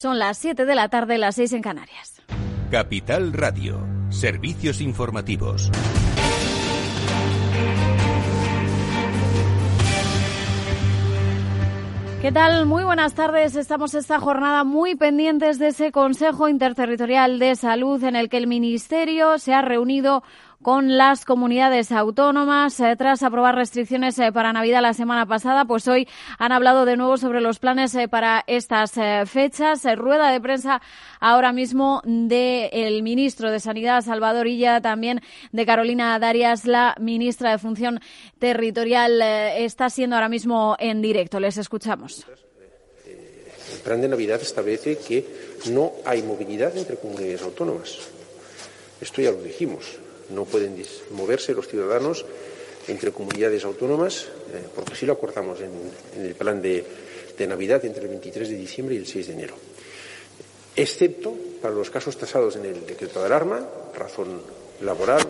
Son las 7 de la tarde, las 6 en Canarias. Capital Radio, servicios informativos. ¿Qué tal? Muy buenas tardes. Estamos esta jornada muy pendientes de ese Consejo Interterritorial de Salud en el que el Ministerio se ha reunido con las comunidades autónomas. Eh, tras aprobar restricciones eh, para Navidad la semana pasada, pues hoy han hablado de nuevo sobre los planes eh, para estas fechas. rueda de prensa ahora mismo del ministro de Sanidad, Salvador Illa, también de Carolina Darias, la ministra de Función Territorial. está siendo ahora mismo en directo. Les escuchamos. El plan de Navidad establece que no hay movilidad entre comunidades autónomas. Esto ya lo dijimos no pueden moverse los ciudadanos entre comunidades autónomas, eh, porque así lo acordamos en, el plan de, de Navidad entre el 23 de diciembre y el 6 de enero. Excepto para los casos tasados en el decreto de alarma, razón laboral,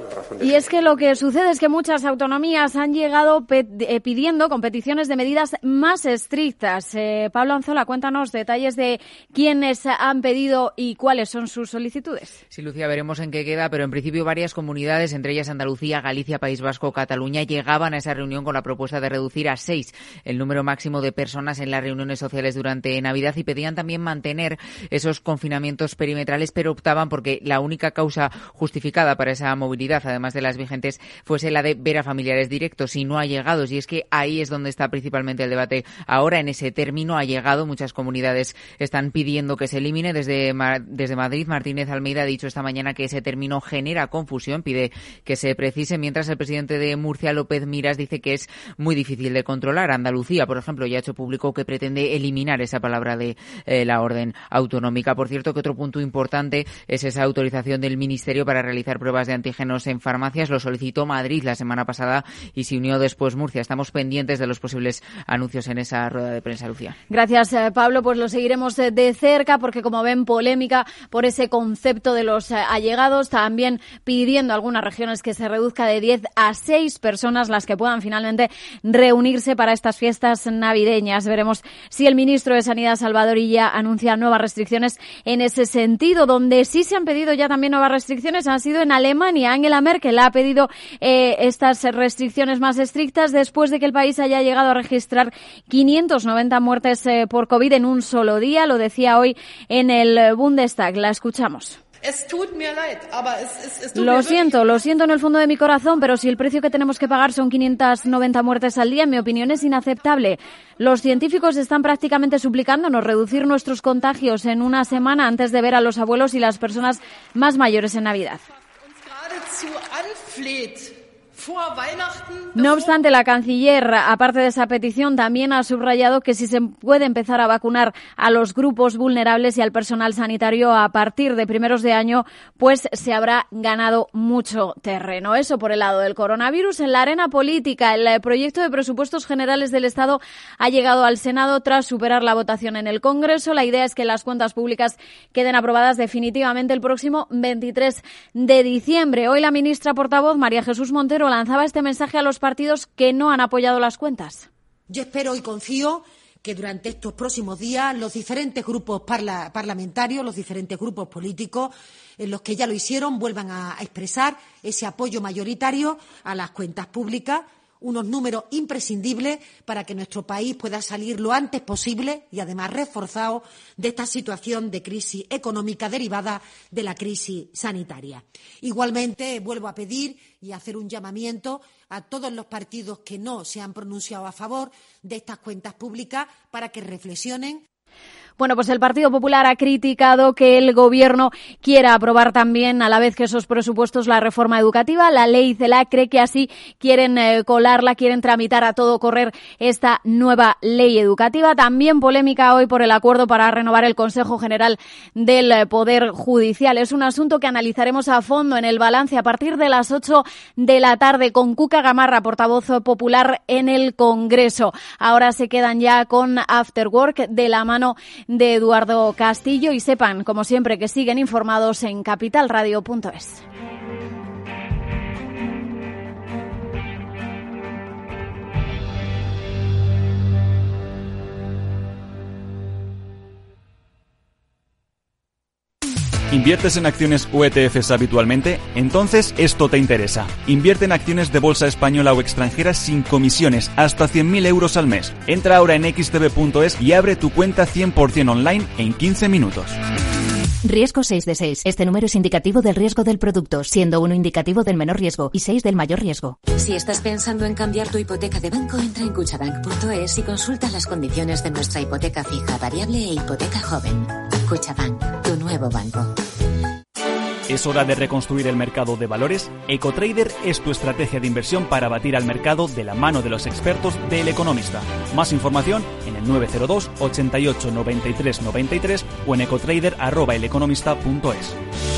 Y es que lo que sucede es que muchas autonomías han llegado eh, pidiendo competiciones de medidas más estrictas. Eh, Pablo Anzola, cuéntanos detalles de quiénes han pedido y cuáles son sus solicitudes. Sí, Lucía, veremos en qué queda, pero en principio varias comunidades, entre ellas Andalucía, Galicia, País Vasco, Cataluña, llegaban a esa reunión con la propuesta de reducir a seis el número máximo de personas en las reuniones sociales durante Navidad y pedían también mantener esos confinamientos perimetrales, pero optaban porque la única causa justificada para esa movilidad, además de las vigentes, fuese la de ver a familiares directos y no allegados. Y es que ahí es donde está principalmente el debate. Ahora, en ese término, ha llegado. Muchas comunidades están pidiendo que se elimine. Desde, desde Madrid, Martínez Almeida ha dicho esta mañana que ese término genera confusión. Pide que se precise, mientras el presidente de Murcia, López Miras, dice que es muy difícil de controlar. Andalucía, por ejemplo, ya ha hecho público que pretende eliminar esa palabra de eh, la orden autonómica. Por cierto, que otro punto importante es esa autorización del Ministerio para realizar pruebas de antígenos en farmacias. Lo solicitó Madrid la semana pasada y se unió después Murcia. Estamos pendientes de los posibles anuncios en esa rueda de prensa, Lucía. Gracias, eh, Pablo. Pues lo seguiremos eh, de cerca porque, como ven, polémica por ese concepto de los eh, allegados. También pidiendo algunas regiones que se reduzca de 10 a 6 personas las que puedan finalmente reunirse para estas fiestas navideñas. Veremos si el ministro de Sanidad, Salvador Illa, anuncia nuevas restricciones en ese sentido. Donde sí se han pedido ya también nuevas restricciones han sido en Alemania Angela Merkel ha pedido eh, estas restricciones más estrictas después de que el país haya llegado a registrar 590 muertes eh, por COVID en un solo día. Lo decía hoy en el Bundestag. La escuchamos. Lo siento, lo siento en el fondo de mi corazón, pero si el precio que tenemos que pagar son 590 muertes al día, en mi opinión es inaceptable. Los científicos están prácticamente suplicándonos reducir nuestros contagios en una semana antes de ver a los abuelos y las personas más mayores en Navidad. dazu anfleht, No obstante, la canciller, aparte de esa petición, también ha subrayado que si se puede empezar a vacunar a los grupos vulnerables y al personal sanitario a partir de primeros de año, pues se habrá ganado mucho terreno. Eso por el lado del coronavirus. En la arena política, el proyecto de presupuestos generales del Estado ha llegado al Senado tras superar la votación en el Congreso. La idea es que las cuentas públicas queden aprobadas definitivamente el próximo 23 de diciembre. Hoy la ministra portavoz, María Jesús Montero, lanzaba este mensaje a los partidos que no han apoyado las cuentas. Yo espero y confío que durante estos próximos días los diferentes grupos parlamentarios, los diferentes grupos políticos, los que ya lo hicieron, vuelvan a expresar ese apoyo mayoritario a las cuentas públicas unos números imprescindibles para que nuestro país pueda salir lo antes posible y además reforzado de esta situación de crisis económica derivada de la crisis sanitaria. Igualmente, vuelvo a pedir y hacer un llamamiento a todos los partidos que no se han pronunciado a favor de estas cuentas públicas para que reflexionen bueno, pues el Partido Popular ha criticado que el Gobierno quiera aprobar también, a la vez que esos presupuestos, la reforma educativa. La ley CELA cree que así quieren eh, colarla, quieren tramitar a todo correr esta nueva ley educativa. También polémica hoy por el acuerdo para renovar el Consejo General del Poder Judicial. Es un asunto que analizaremos a fondo en el balance a partir de las 8 de la tarde con Cuca Gamarra, portavoz popular en el Congreso. Ahora se quedan ya con After Work de la mano de Eduardo Castillo y sepan, como siempre, que siguen informados en capitalradio.es. ¿Inviertes en acciones o ETFs habitualmente? Entonces esto te interesa. Invierte en acciones de bolsa española o extranjera sin comisiones, hasta 100.000 euros al mes. Entra ahora en xtb.es y abre tu cuenta 100% online en 15 minutos. Riesgo 6 de 6. Este número es indicativo del riesgo del producto, siendo uno indicativo del menor riesgo y 6 del mayor riesgo. Si estás pensando en cambiar tu hipoteca de banco, entra en cuchabank.es y consulta las condiciones de nuestra hipoteca fija, variable e hipoteca joven. Tu nuevo banco. ¿Es hora de reconstruir el mercado de valores? EcoTrader es tu estrategia de inversión para batir al mercado de la mano de los expertos del Economista. Más información en el 902 88 93 93 o en ecotrader.eleconomista.es.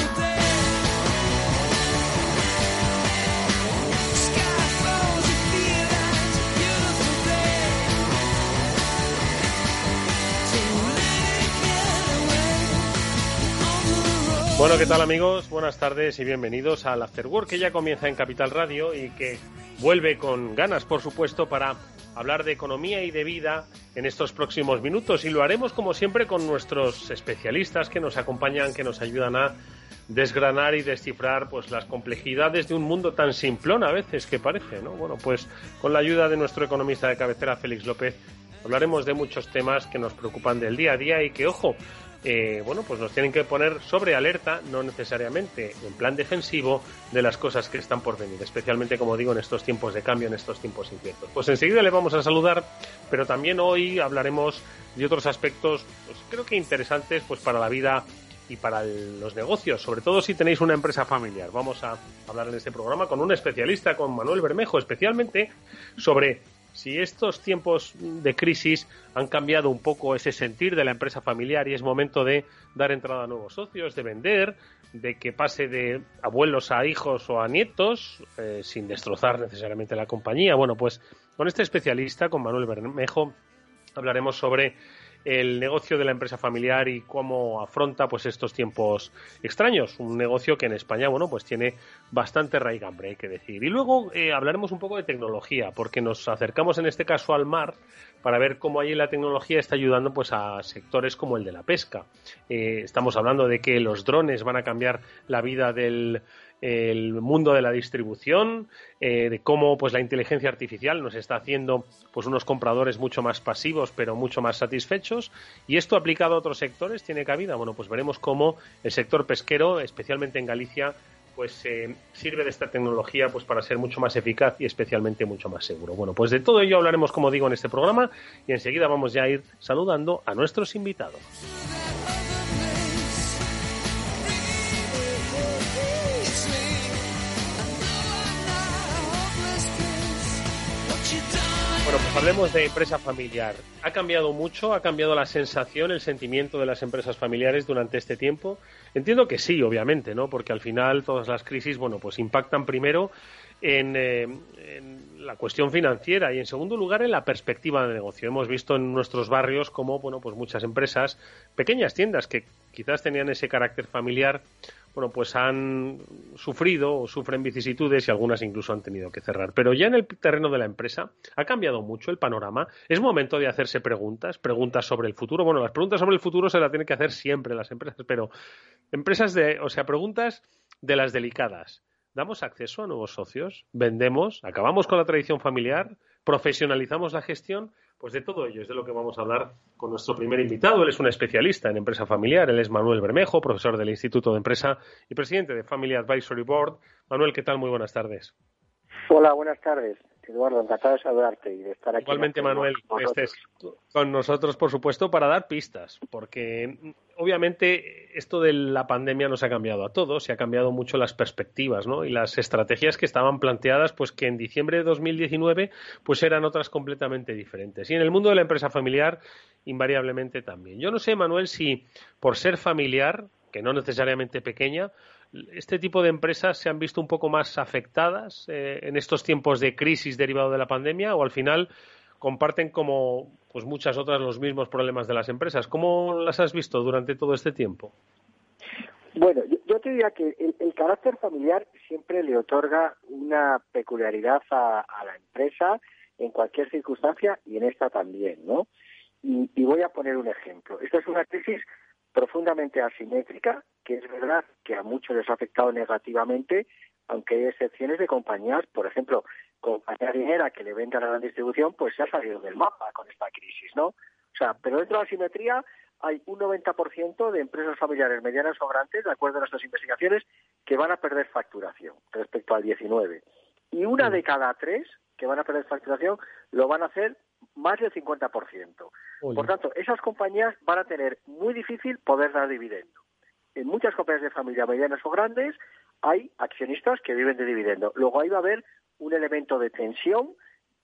Bueno, ¿qué tal amigos? Buenas tardes y bienvenidos al After Work que ya comienza en Capital Radio y que vuelve con ganas, por supuesto, para hablar de economía y de vida en estos próximos minutos y lo haremos como siempre con nuestros especialistas que nos acompañan, que nos ayudan a desgranar y descifrar pues las complejidades de un mundo tan simplón a veces que parece, ¿no? Bueno, pues con la ayuda de nuestro economista de cabecera Félix López hablaremos de muchos temas que nos preocupan del día a día y que ojo, eh, bueno, pues nos tienen que poner sobre alerta, no necesariamente en plan defensivo, de las cosas que están por venir, especialmente, como digo, en estos tiempos de cambio, en estos tiempos inciertos. Pues enseguida le vamos a saludar, pero también hoy hablaremos de otros aspectos, pues creo que interesantes, pues para la vida y para los negocios, sobre todo si tenéis una empresa familiar. Vamos a hablar en este programa con un especialista, con Manuel Bermejo, especialmente sobre si estos tiempos de crisis han cambiado un poco ese sentir de la empresa familiar y es momento de dar entrada a nuevos socios, de vender, de que pase de abuelos a hijos o a nietos, eh, sin destrozar necesariamente la compañía. Bueno, pues con este especialista, con Manuel Bermejo, hablaremos sobre el negocio de la empresa familiar y cómo afronta pues estos tiempos extraños. Un negocio que en España bueno pues tiene bastante raigambre hay que decir. Y luego eh, hablaremos un poco de tecnología porque nos acercamos en este caso al mar para ver cómo allí la tecnología está ayudando pues a sectores como el de la pesca. Eh, estamos hablando de que los drones van a cambiar la vida del el mundo de la distribución, eh, de cómo pues la inteligencia artificial nos está haciendo pues unos compradores mucho más pasivos pero mucho más satisfechos y esto aplicado a otros sectores tiene cabida. Bueno, pues veremos cómo el sector pesquero, especialmente en Galicia, pues eh, sirve de esta tecnología pues para ser mucho más eficaz y especialmente mucho más seguro. Bueno, pues de todo ello hablaremos como digo en este programa y enseguida vamos ya a ir saludando a nuestros invitados. Hablemos de empresa familiar. ¿Ha cambiado mucho? ¿Ha cambiado la sensación, el sentimiento de las empresas familiares durante este tiempo? Entiendo que sí, obviamente, ¿no? Porque al final todas las crisis, bueno, pues impactan primero en, eh, en la cuestión financiera y en segundo lugar en la perspectiva de negocio. Hemos visto en nuestros barrios como, bueno, pues muchas empresas, pequeñas tiendas que quizás tenían ese carácter familiar, bueno, pues han sufrido o sufren vicisitudes y algunas incluso han tenido que cerrar. Pero ya en el terreno de la empresa ha cambiado mucho el panorama. Es momento de hacerse preguntas, preguntas sobre el futuro. Bueno, las preguntas sobre el futuro se las tienen que hacer siempre las empresas, pero empresas de, o sea, preguntas de las delicadas. ¿Damos acceso a nuevos socios? ¿Vendemos? ¿Acabamos con la tradición familiar? ¿Profesionalizamos la gestión? Pues de todo ello es de lo que vamos a hablar con nuestro primer invitado. Él es un especialista en empresa familiar. Él es Manuel Bermejo, profesor del Instituto de Empresa y presidente de Family Advisory Board. Manuel, ¿qué tal? Muy buenas tardes. Hola, buenas tardes. Eduardo, encantado de saludarte y de estar aquí. Igualmente, Manuel, estés con nosotros, por supuesto, para dar pistas, porque obviamente esto de la pandemia nos ha cambiado a todos, se ha cambiado mucho las perspectivas, ¿no? Y las estrategias que estaban planteadas, pues que en diciembre de 2019, pues eran otras completamente diferentes. Y en el mundo de la empresa familiar, invariablemente también. Yo no sé, Manuel, si por ser familiar, que no necesariamente pequeña, este tipo de empresas se han visto un poco más afectadas eh, en estos tiempos de crisis derivado de la pandemia o al final comparten como pues muchas otras los mismos problemas de las empresas. ¿Cómo las has visto durante todo este tiempo? Bueno, yo, te diría que el, carácter familiar siempre le otorga una peculiaridad a, la empresa en cualquier circunstancia y en esta también, ¿no? Y, y voy a poner un ejemplo. Esta es una crisis profundamente asimétrica, que es verdad que a muchos les ha afectado negativamente, aunque hay excepciones de compañías, por ejemplo, compañía dinera que le vende a la gran distribución, pues se ha salido del mapa con esta crisis, ¿no? O sea, pero dentro de la asimetría hay un 90% de empresas familiares medianas o grandes, de acuerdo a nuestras investigaciones, que van a perder facturación respecto al 19. Y una de cada tres que van a perder facturación lo van a hacer más del 50%. Por tanto, esas compañías van a tener muy difícil poder dar dividendo. En muchas compañías de familia medianas o grandes hay accionistas que viven de dividendo. Luego ahí va a haber un elemento de tensión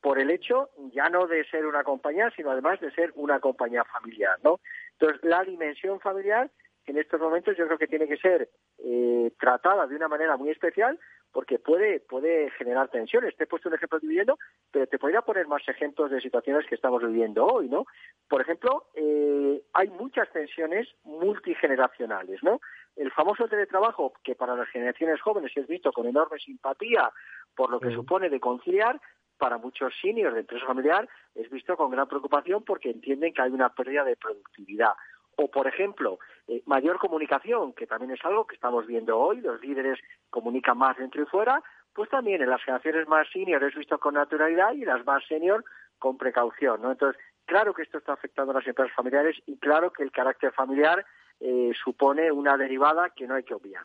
por el hecho ya no de ser una compañía, sino además de ser una compañía familiar, ¿no? Entonces, la dimensión familiar en estos momentos yo creo que tiene que ser eh, tratada de una manera muy especial porque puede, puede generar tensiones. Te he puesto un ejemplo dividiendo, pero te podría poner más ejemplos de situaciones que estamos viviendo hoy, ¿no? Por ejemplo, eh, hay muchas tensiones multigeneracionales, ¿no? El famoso teletrabajo, que para las generaciones jóvenes es visto con enorme simpatía por lo que supone de conciliar, para muchos seniors de empresa familiar es visto con gran preocupación porque entienden que hay una pérdida de productividad. O, por ejemplo, eh, mayor comunicación, que también es algo que estamos viendo hoy, los líderes comunican más dentro y fuera, pues también en las generaciones más senior es visto con naturalidad y las más senior con precaución, ¿no? Entonces, claro que esto está afectando a las empresas familiares y claro que el carácter familiar eh, supone una derivada que no hay que obviar.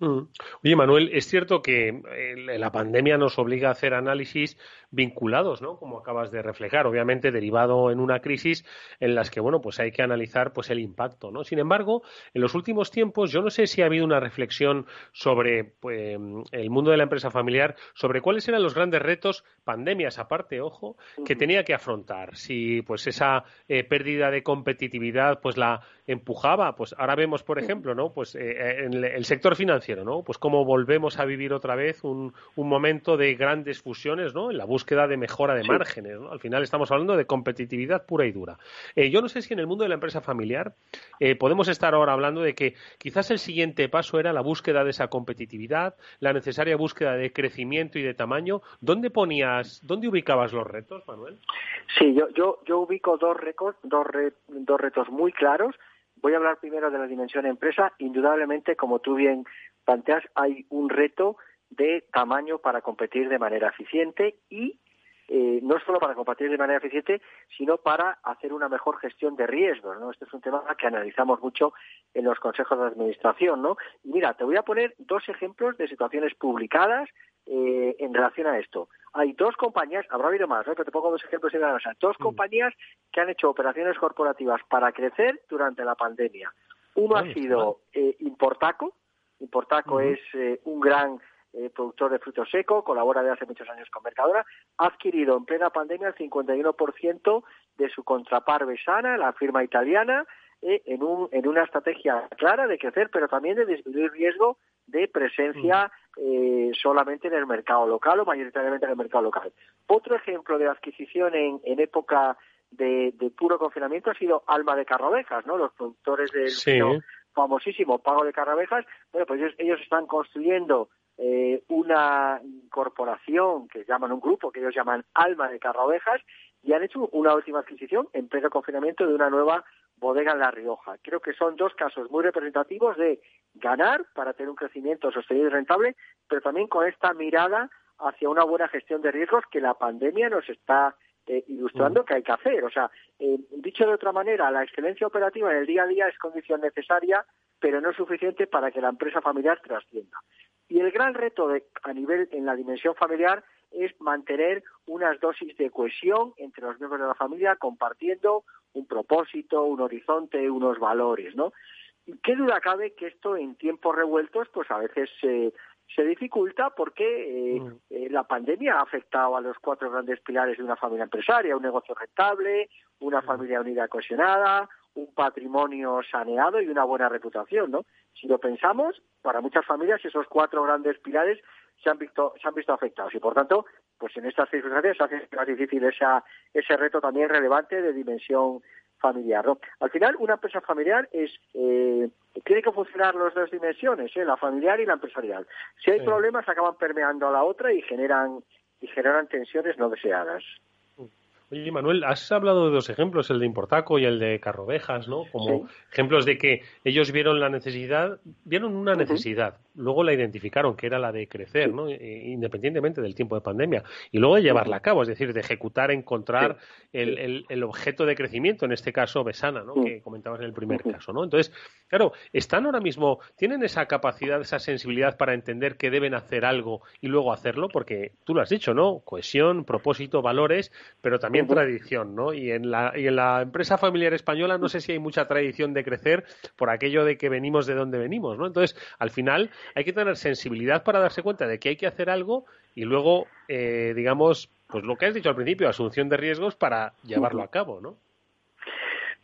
Mm. Oye, Manuel, es cierto que eh, la pandemia nos obliga a hacer análisis vinculados, ¿no? Como acabas de reflejar, obviamente derivado en una crisis en las que, bueno, pues hay que analizar pues el impacto, ¿no? Sin embargo, en los últimos tiempos yo no sé si ha habido una reflexión sobre pues, el mundo de la empresa familiar, sobre cuáles eran los grandes retos, pandemias aparte, ojo, que tenía que afrontar. Si pues esa eh, pérdida de competitividad pues la empujaba, pues ahora vemos, por ejemplo, ¿no? Pues eh, en el sector financiero, ¿no? Pues cómo volvemos a vivir otra vez un, un momento de grandes fusiones, ¿no? En la búsqueda de mejora de márgenes, ¿no? Al final estamos hablando de competitividad pura y dura. Eh, yo no sé si en el mundo de la empresa familiar eh, podemos estar ahora hablando de que quizás el siguiente paso era la búsqueda de esa competitividad, la necesaria búsqueda de crecimiento y de tamaño. ¿Dónde ponías, dónde ubicabas los retos, Manuel? Sí, yo, yo, yo ubico dos, dos, dos retos muy claros Voy a hablar primero de la dimensión empresa. Indudablemente, como tú bien planteas, hay un reto de tamaño para competir de manera eficiente y eh, no solo para competir de manera eficiente, sino para hacer una mejor gestión de riesgos. ¿no? Este es un tema que analizamos mucho en los consejos de administración. ¿no? Y mira, te voy a poner dos ejemplos de situaciones publicadas eh, en relación a esto. Hay dos compañías, habrá habido más, pero te pongo dos ejemplos en la mesa. Dos mm. compañías que han hecho operaciones corporativas para crecer durante la pandemia. Uno ha sido eh, Importaco. Importaco es eh, un gran eh, productor de frutos secos, colabora desde hace muchos años con Mercadona. Ha adquirido en plena pandemia el 51% de su contrapar Besana, la firma italiana, en, un, en una estrategia clara de crecer, pero también de disminuir riesgo de presencia eh, solamente en el mercado local o mayoritariamente en el mercado local. Otro ejemplo de adquisición en, en época de, puro confinamiento ha sido Alma de Carrabejas, ¿no? Los productores del famosísimo Pago de Carrabejas, bueno, pues ellos, están construyendo eh, una corporación que llaman un grupo que ellos llaman Alma de Carrabejas y han hecho una última adquisición en pleno confinamiento de una nueva bodega en La Rioja. Creo que son dos casos muy representativos de ganar para tener un crecimiento sostenido y rentable, pero también con esta mirada hacia una buena gestión de riesgos que la pandemia nos está eh, ilustrando qué hay que hacer. O sea, eh, dicho de otra manera, la excelencia operativa en el día a día es condición necesaria, pero no suficiente para que la empresa familiar trascienda. Y el gran reto de, a nivel en la dimensión familiar es mantener unas dosis de cohesión entre los miembros de la familia, compartiendo un propósito, un horizonte, unos valores, ¿no? Qué duda cabe que esto en tiempos revueltos, pues a veces se se dificulta porque eh, eh, la pandemia ha afectado a los cuatro grandes pilares de una familia empresaria, un negocio rentable, una familia unida cohesionada, un patrimonio saneado y una buena reputación, ¿no? Si lo pensamos, para muchas familias esos cuatro grandes pilares se han visto, se han visto afectados y por tanto, pues en estas circunstancias hace más difícil esa, ese reto también relevante de dimensión familiar. ¿no? Al final, una empresa familiar es eh, tiene que funcionar las dos dimensiones, ¿eh? la familiar y la empresarial. Si hay problemas, acaban permeando a la otra y generan y generan tensiones no deseadas. Oye, Manuel, has hablado de dos ejemplos, el de Importaco y el de Carrovejas, ¿no? Como ejemplos de que ellos vieron la necesidad, vieron una necesidad, luego la identificaron, que era la de crecer, ¿no? Independientemente del tiempo de pandemia, y luego de llevarla a cabo, es decir, de ejecutar, encontrar el, el, objeto de crecimiento, en este caso Besana, ¿no? Que comentabas en el primer caso, ¿no? Entonces, claro, están ahora mismo, tienen esa capacidad, esa sensibilidad para entender que deben hacer algo y luego hacerlo, porque tú lo has dicho, ¿no? Cohesión, propósito, valores, pero también tradición, ¿no? Y en, la, y en la empresa familiar española no sé si hay mucha tradición de crecer por aquello de que venimos de donde venimos, ¿no? Entonces, al final hay que tener sensibilidad para darse cuenta de que hay que hacer algo y luego, eh, digamos, pues lo que has dicho al principio, asunción de riesgos para llevarlo a cabo, ¿no?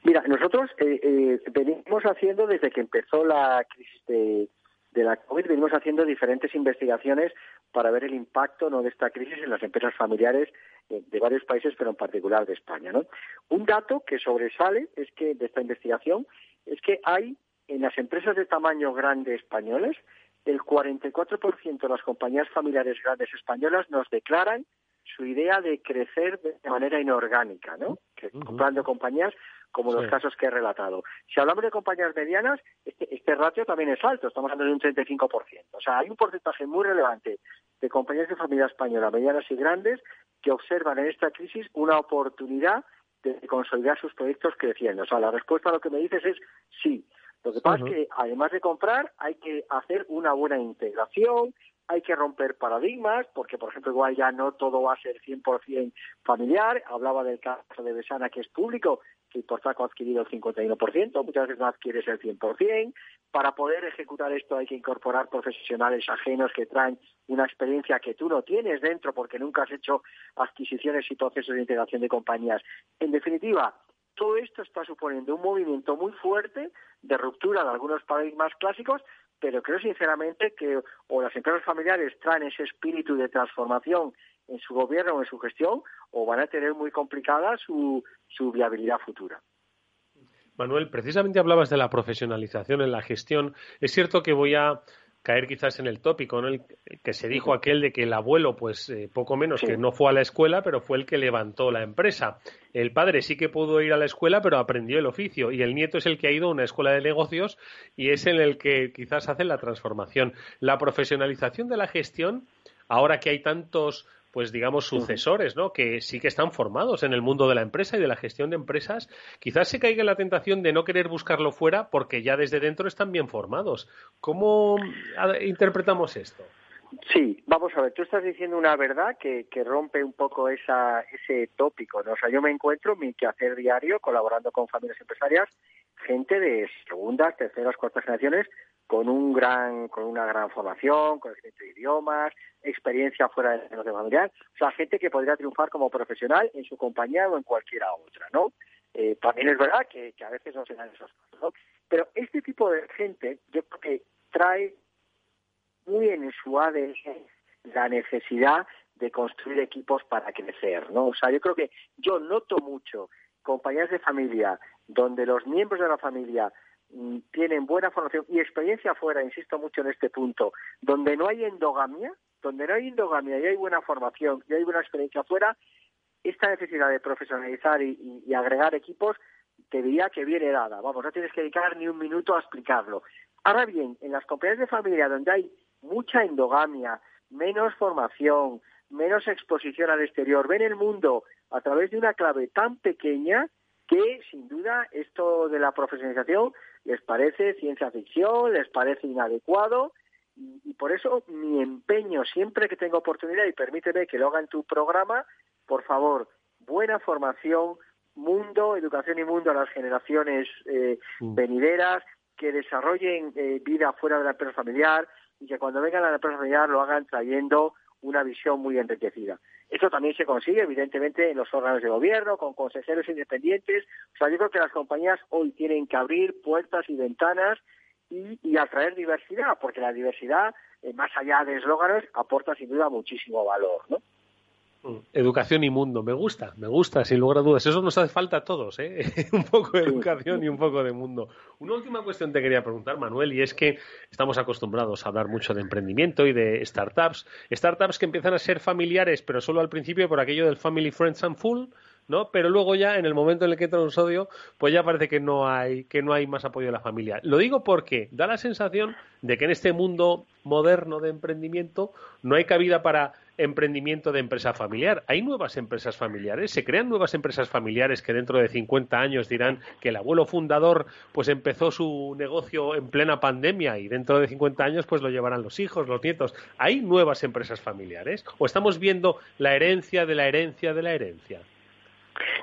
Mira, nosotros eh, eh, venimos haciendo desde que empezó la crisis de, de la COVID, venimos haciendo diferentes investigaciones para ver el impacto ¿no? de esta crisis en las empresas familiares eh, de varios países, pero en particular de España. ¿no? Un dato que sobresale es que de esta investigación es que hay en las empresas de tamaño grande españoles el 44% de las compañías familiares grandes españolas nos declaran su idea de crecer de manera inorgánica, ¿no? comprando compañías como los casos que he relatado. Si hablamos de compañías medianas, este, este, ratio también es alto, estamos hablando de un 35%. O sea, hay un porcentaje muy relevante de compañías de familia española, medianas y grandes, que observan en esta crisis una oportunidad de consolidar sus proyectos creciendo. O sea, la respuesta a lo que me dices es sí. Lo que pasa es que, además de comprar, hay que hacer una buena integración, hay que romper paradigmas, porque, por ejemplo, igual ya no todo va a ser 100% familiar. Hablaba del caso de Besana, que es público, que Portaco ha adquirido el 51%, muchas veces no adquieres el 100%. Para poder ejecutar esto hay que incorporar profesionales ajenos que traen una experiencia que tú no tienes dentro porque nunca has hecho adquisiciones y procesos de integración de compañías. En definitiva, todo esto está suponiendo un movimiento muy fuerte de ruptura de algunos paradigmas clásicos, pero creo sinceramente que o las empresas familiares traen ese espíritu de transformación en su gobierno o en su gestión, o van a tener muy complicada su, su viabilidad futura. Manuel, precisamente hablabas de la profesionalización en la gestión. Es cierto que voy a caer quizás en el tópico, ¿no? El que se dijo aquel de que el abuelo, pues eh, poco menos que no fue a la escuela, pero fue el que levantó la empresa. El padre sí que pudo ir a la escuela, pero aprendió el oficio. Y el nieto es el que ha ido a una escuela de negocios y es en el que quizás hace la transformación. La profesionalización de la gestión, ahora que hay tantos pues digamos, sucesores, ¿no? Que sí que están formados en el mundo de la empresa y de la gestión de empresas, quizás se caiga en la tentación de no querer buscarlo fuera porque ya desde dentro están bien formados. ¿Cómo interpretamos esto? Sí, vamos a ver, tú estás diciendo una verdad que, que rompe un poco esa, ese tópico, ¿no? O sea, yo me encuentro mi quehacer diario colaborando con familias empresarias, gente de segundas, terceras, cuartas generaciones con un gran, con una gran formación, conocimiento de idiomas, experiencia fuera del negocio familiar, o sea, gente que podría triunfar como profesional en su compañía o en cualquiera otra, ¿no? Eh, también es verdad que, a veces no se dan esas cosas, ¿no? Pero este tipo de gente, yo creo que trae muy en su ADN la necesidad de construir equipos para crecer, ¿no? O sea, yo creo que yo noto mucho compañías de familia donde los miembros de la familia Mm, tienen buena formación y experiencia afuera, insisto mucho en este punto, donde no hay endogamia, donde no hay endogamia y hay buena formación y hay buena experiencia afuera, esta necesidad de profesionalizar y, agregar equipos te diría que viene dada. Vamos, no tienes que dedicar ni un minuto a explicarlo. Ahora bien, en las compañías de familia donde hay mucha endogamia, menos formación, menos exposición al exterior, ven el mundo a través de una clave tan pequeña que sin duda esto de la profesionalización les parece ciencia ficción, les parece inadecuado y, y por eso mi empeño siempre que tengo oportunidad y permíteme que lo haga en tu programa, por favor, buena formación, mundo, educación y mundo a las generaciones eh, venideras, que desarrollen eh, vida fuera de la empresa familiar y que cuando vengan a la empresa familiar lo hagan trayendo una visión muy enriquecida. Esto también se consigue, evidentemente, en los órganos de gobierno, con consejeros independientes. O sea, yo creo que las compañías hoy tienen que abrir puertas y ventanas y, y atraer diversidad, porque la diversidad, eh, más allá de eslóganes, aporta sin duda muchísimo valor, ¿no? Educación y mundo, me gusta, me gusta, sin lugar a dudas. Eso nos hace falta a todos, ¿eh? un poco de educación y un poco de mundo. Una última cuestión te quería preguntar, Manuel, y es que estamos acostumbrados a hablar mucho de emprendimiento y de startups. Startups que empiezan a ser familiares, pero solo al principio por aquello del Family, Friends and Full, ¿no? Pero luego ya, en el momento en el que entra un sodio, pues ya parece que no hay, que no hay más apoyo de la familia. Lo digo porque da la sensación de que en este mundo moderno de emprendimiento no hay cabida para emprendimiento de empresa familiar. Hay nuevas empresas familiares, se crean nuevas empresas familiares que dentro de 50 años dirán que el abuelo fundador pues empezó su negocio en plena pandemia y dentro de 50 años pues lo llevarán los hijos, los nietos. ¿Hay nuevas empresas familiares o estamos viendo la herencia de la herencia de la herencia?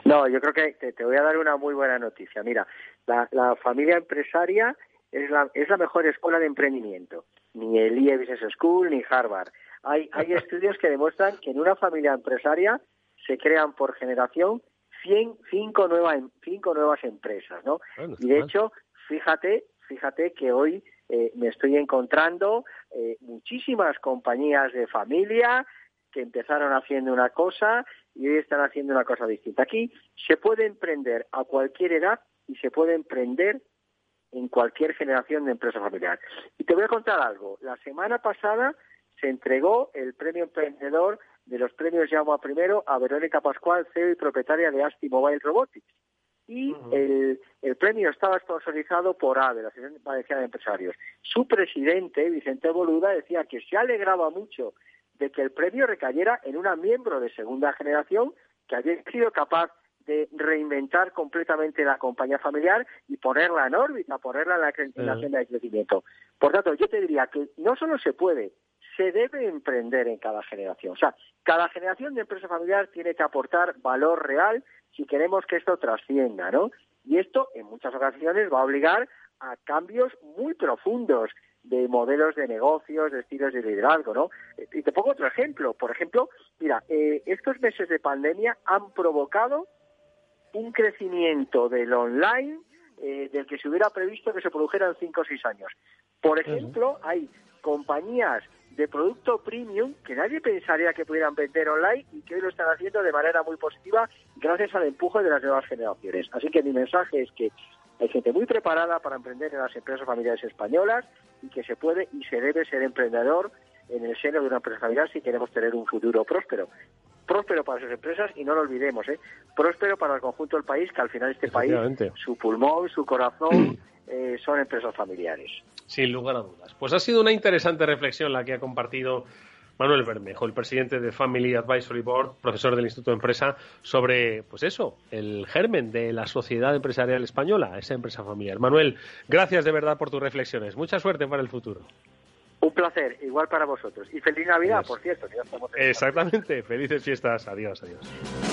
No, yo creo que te, voy a dar una muy buena noticia. Mira, la, la familia empresaria es la, es la mejor escuela de emprendimiento. Ni el IE Business School ni Harvard. Hay, hay estudios que demuestran que en una familia empresaria se crean por generación 100, cinco, nueva, cinco nuevas empresas, ¿no? Bueno, Y de hecho, fíjate, fíjate que hoy eh, me estoy encontrando eh, muchísimas compañías de familia que empezaron haciendo una cosa y hoy están haciendo una cosa distinta. Aquí se puede emprender a cualquier edad y se puede emprender en cualquier generación de empresa familiar. Y te voy a contar algo. La semana pasada se entregó el premio emprendedor de los premios Llama Primero a Verónica Pascual, CEO y propietaria de Asti Mobile Robotics. Y el, el premio estaba sponsorizado por AVE, la Asociación Valenciana de Empresarios. Su presidente, Vicente Boluda, decía que se alegraba mucho de que el premio recayera en una miembro de segunda generación que había sido capaz de reinventar completamente la compañía familiar y ponerla en órbita, ponerla en la, en la senda de crecimiento. Por tanto, yo te diría que no solo se puede, se debe emprender en cada generación. O sea, cada generación de empresa familiar tiene que aportar valor real si queremos que esto trascienda, ¿no? Y esto, en muchas ocasiones, va a obligar a cambios muy profundos de modelos de negocios, de estilos de liderazgo, ¿no? Y te pongo otro ejemplo. Por ejemplo, mira, eh, estos meses de pandemia han provocado un crecimiento del online eh, del que se hubiera previsto que se produjera en cinco o seis años. Por ejemplo, hay compañías de producto premium que nadie pensaría que pudieran vender online y que hoy lo están haciendo de manera muy positiva gracias al empuje de las nuevas generaciones. Así que mi mensaje es que hay gente muy preparada para emprender en las empresas familiares españolas y que se puede y se debe ser emprendedor en el seno de una empresa familiar si queremos tener un futuro próspero. Próspero para sus empresas y no lo olvidemos, ¿eh? próspero para el conjunto del país, que al final este país, su pulmón, su corazón, eh, son empresas familiares. Sin lugar a dudas. Pues ha sido una interesante reflexión la que ha compartido Manuel Bermejo, el presidente de Family Advisory Board, profesor del Instituto de Empresa, sobre, pues eso, el germen de la sociedad empresarial española, esa empresa familiar. Manuel, gracias de verdad por tus reflexiones. Mucha suerte para el futuro. Un placer, igual para vosotros. Y feliz Navidad, Adiós. por cierto. que ya estamos en- Exactamente. Felices fiestas. Adiós, adiós.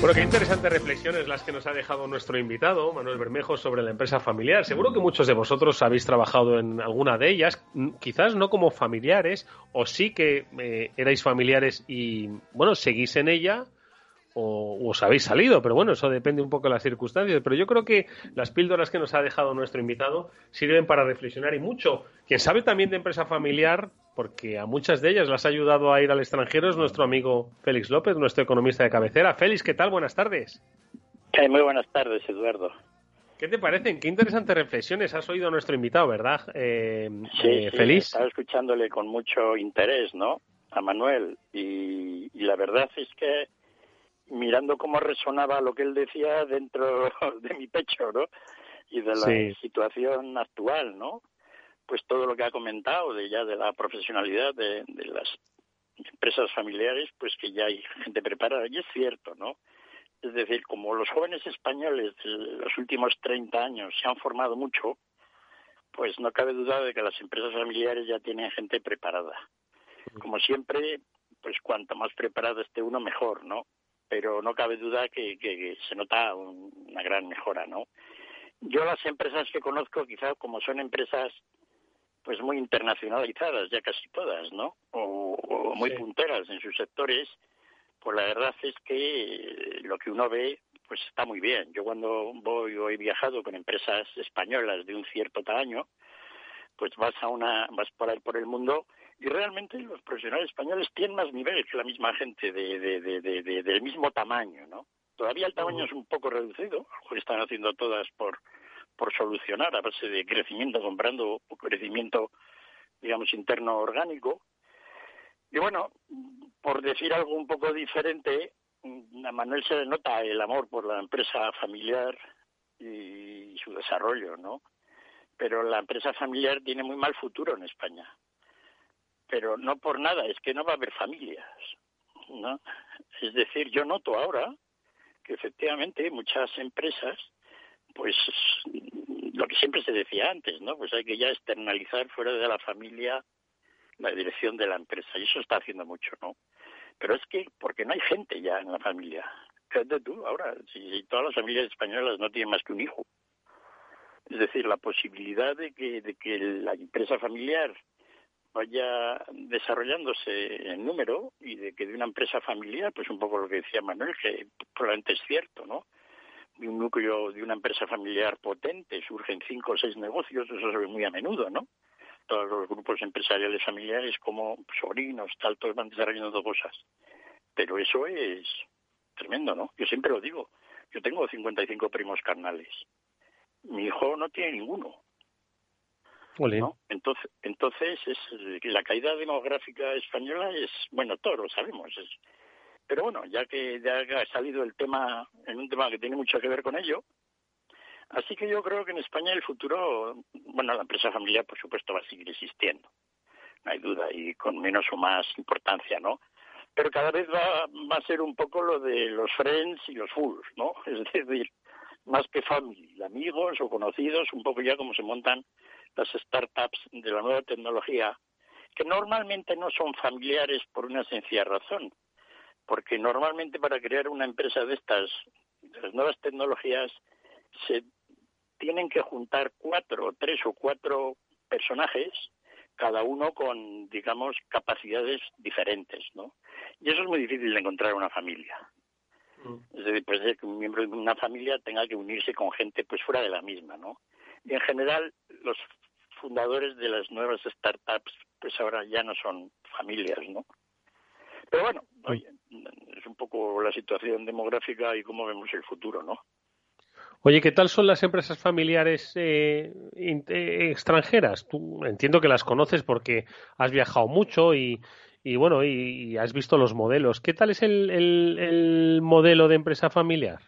Bueno, qué interesantes reflexiones las que nos ha dejado nuestro invitado, Manuel Bermejo, sobre la empresa familiar. Seguro que muchos de vosotros habéis trabajado en alguna de ellas, quizás no como familiares, o sí que eh, erais familiares y, bueno, seguís en ella, o os habéis salido, pero bueno, eso depende un poco de las circunstancias. Pero yo creo que las píldoras que nos ha dejado nuestro invitado sirven para reflexionar y mucho. Quien sabe también de empresa familiar, porque a muchas de ellas las ha ayudado a ir al extranjero, es nuestro amigo Félix López, nuestro economista de cabecera. Félix, ¿qué tal? Buenas tardes. Eh, muy buenas tardes, Eduardo. ¿Qué te parecen? Qué interesantes reflexiones has oído a nuestro invitado, ¿verdad, eh, Sí, eh, sí, estaba escuchándole con mucho interés, ¿no? A Manuel. Y, y la verdad es que mirando cómo resonaba lo que él decía dentro de mi pecho, ¿no? Y de la Sí. situación actual, ¿no? Pues todo lo que ha comentado de ya de la profesionalidad de, las empresas familiares, pues que ya hay gente preparada. Y es cierto, ¿no? Es decir, como los jóvenes españoles de los últimos 30 años se han formado mucho, pues no cabe duda de que las empresas familiares ya tienen gente preparada. Como siempre, pues cuanto más preparado esté uno, mejor, ¿no? Pero no cabe duda que, que se nota una gran mejora, ¿no? Yo las empresas que conozco, quizá como son empresas pues muy internacionalizadas, ya casi todas, ¿no? O, muy punteras en sus sectores, pues la verdad es que lo que uno ve pues está muy bien. Yo cuando voy o he viajado con empresas españolas de un cierto tamaño, pues vas a una vas por ahí por el mundo y realmente los profesionales españoles tienen más nivel que la misma gente de, de, de, del mismo tamaño, ¿no? Todavía el tamaño es un poco reducido, lo están haciendo todas por por solucionar a base de crecimiento, comprando crecimiento, digamos, interno orgánico. Y bueno, por decir algo un poco diferente, a Manuel se le nota el amor por la empresa familiar y su desarrollo, ¿no? Pero la empresa familiar tiene muy mal futuro en España. Pero no por nada, es que no va a haber familias, ¿no? Es decir, yo noto ahora que efectivamente muchas empresas pues lo que siempre se decía antes, ¿no? Pues hay que ya externalizar fuera de la familia la dirección de la empresa y eso está haciendo mucho, ¿no? Pero es que porque no hay gente ya en la familia. Fíjate tú, ahora, si, todas las familias españolas no tienen más que un hijo. Es decir, la posibilidad de que, de que la empresa familiar vaya desarrollándose en número y de que de una empresa familiar, pues un poco lo que decía Manuel, que probablemente es cierto, ¿no? De un núcleo de una empresa familiar potente surgen cinco o seis negocios, eso se ve muy a menudo, ¿no? Todos los grupos empresariales familiares como sobrinos, tal, todos van desarrollando cosas. Pero eso es tremendo, ¿no? Yo siempre lo digo. Yo tengo 55 primos carnales. Mi hijo no tiene ninguno. ¿no? Entonces, entonces es, la caída demográfica española es, bueno, todos lo sabemos, es pero bueno, ya que ya ha salido el tema, en un tema que tiene mucho que ver con ello, así que yo creo que en España el futuro, bueno, la empresa familiar por supuesto va a seguir existiendo, no hay duda, y con menos o más importancia, ¿no? Pero cada vez va, va a ser un poco lo de los friends y los fools, ¿no? Es decir, más que family, amigos o conocidos, un poco ya como se montan las startups de la nueva tecnología, que normalmente no son familiares por una sencilla razón, porque normalmente para crear una empresa de estas, de las nuevas tecnologías, se tienen que juntar cuatro, tres o cuatro personajes, cada uno con, digamos, capacidades diferentes, ¿no? Y eso es muy difícil de encontrar en una familia. Mm. Es decir, puede ser que un miembro de una familia tenga que unirse con gente pues fuera de la misma, ¿no? Y en general, los fundadores de las nuevas startups, pues ahora ya no son familias, ¿no? Pero bueno, oye, poco la situación demográfica y cómo vemos el futuro, ¿no? Oye, ¿qué tal son las empresas familiares eh, eh, extranjeras? Tú entiendo que las conoces porque has viajado mucho y, y bueno, y, has visto los modelos. ¿Qué tal es el, el, modelo de empresa familiar?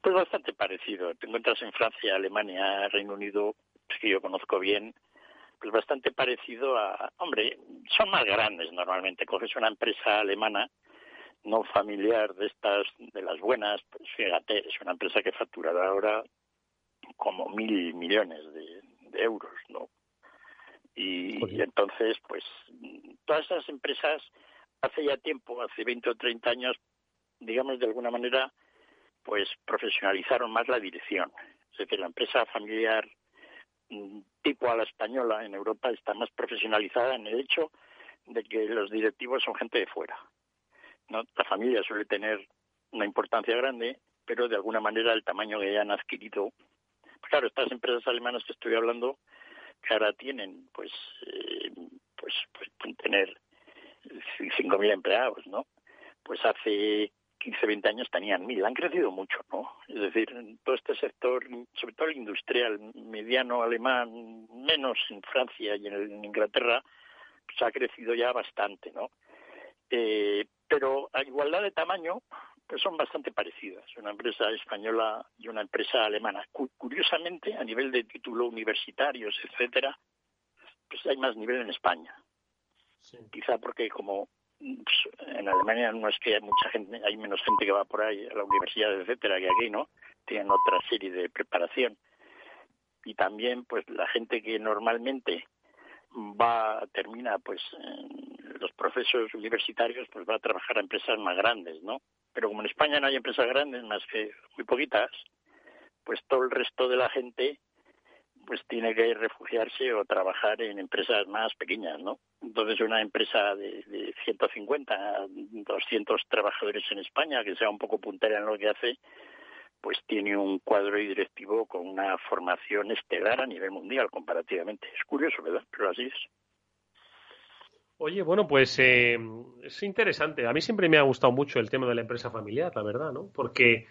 Pues bastante parecido. Te encuentras en Francia, Alemania, Reino Unido, que yo conozco bien, pues bastante parecido a, hombre, son más grandes normalmente. Coges una empresa alemana no familiar de estas, de las buenas, pues fíjate, es una empresa que facturará ahora como mil millones de, euros, ¿no? Y, entonces, pues, todas esas empresas hace ya tiempo, hace 20 o 30 años, digamos de alguna manera, pues profesionalizaron más la dirección. Es decir, la empresa familiar mm, tipo a la española en Europa está más profesionalizada en el hecho de que los directivos son gente de fuera. La familia suele tener una importancia grande, pero de alguna manera el tamaño que ya han adquirido. Pues claro, estas empresas alemanas que estoy hablando, que ahora tienen, pues, eh, pues, pues pueden tener 5.000 empleados, ¿no? Pues hace 15, 20 años tenían 1.000. Han crecido mucho, ¿no? Es decir, todo este sector, sobre todo el industrial, mediano alemán, menos en Francia y en, Inglaterra, pues ha crecido ya bastante, ¿no? Eh, pero a igualdad de tamaño pues son bastante parecidas, una empresa española y una empresa alemana. Curiosamente, a nivel de título universitarios, etcétera, pues hay más nivel en España. Quizá porque como pues, en Alemania no es que hay mucha gente, hay menos gente que va por ahí a la universidad, etcétera, que aquí, ¿no? Tienen otra serie de preparación. Y también, pues, la gente que normalmente va, termina, pues, en los procesos universitarios, pues va a trabajar a empresas más grandes, ¿no? Pero como en España no hay empresas grandes, más que muy poquitas, pues todo el resto de la gente pues tiene que refugiarse o trabajar en empresas más pequeñas, ¿no? Entonces una empresa de, de 150, 200 trabajadores en España, que sea un poco puntera en lo que hace, pues tiene un cuadro directivo con una formación estelar a nivel mundial comparativamente. Es curioso, ¿verdad? Pero así es. Oye, bueno, pues eh, es interesante. A mí siempre me ha gustado mucho el tema de la empresa familiar, la verdad, ¿no? Porque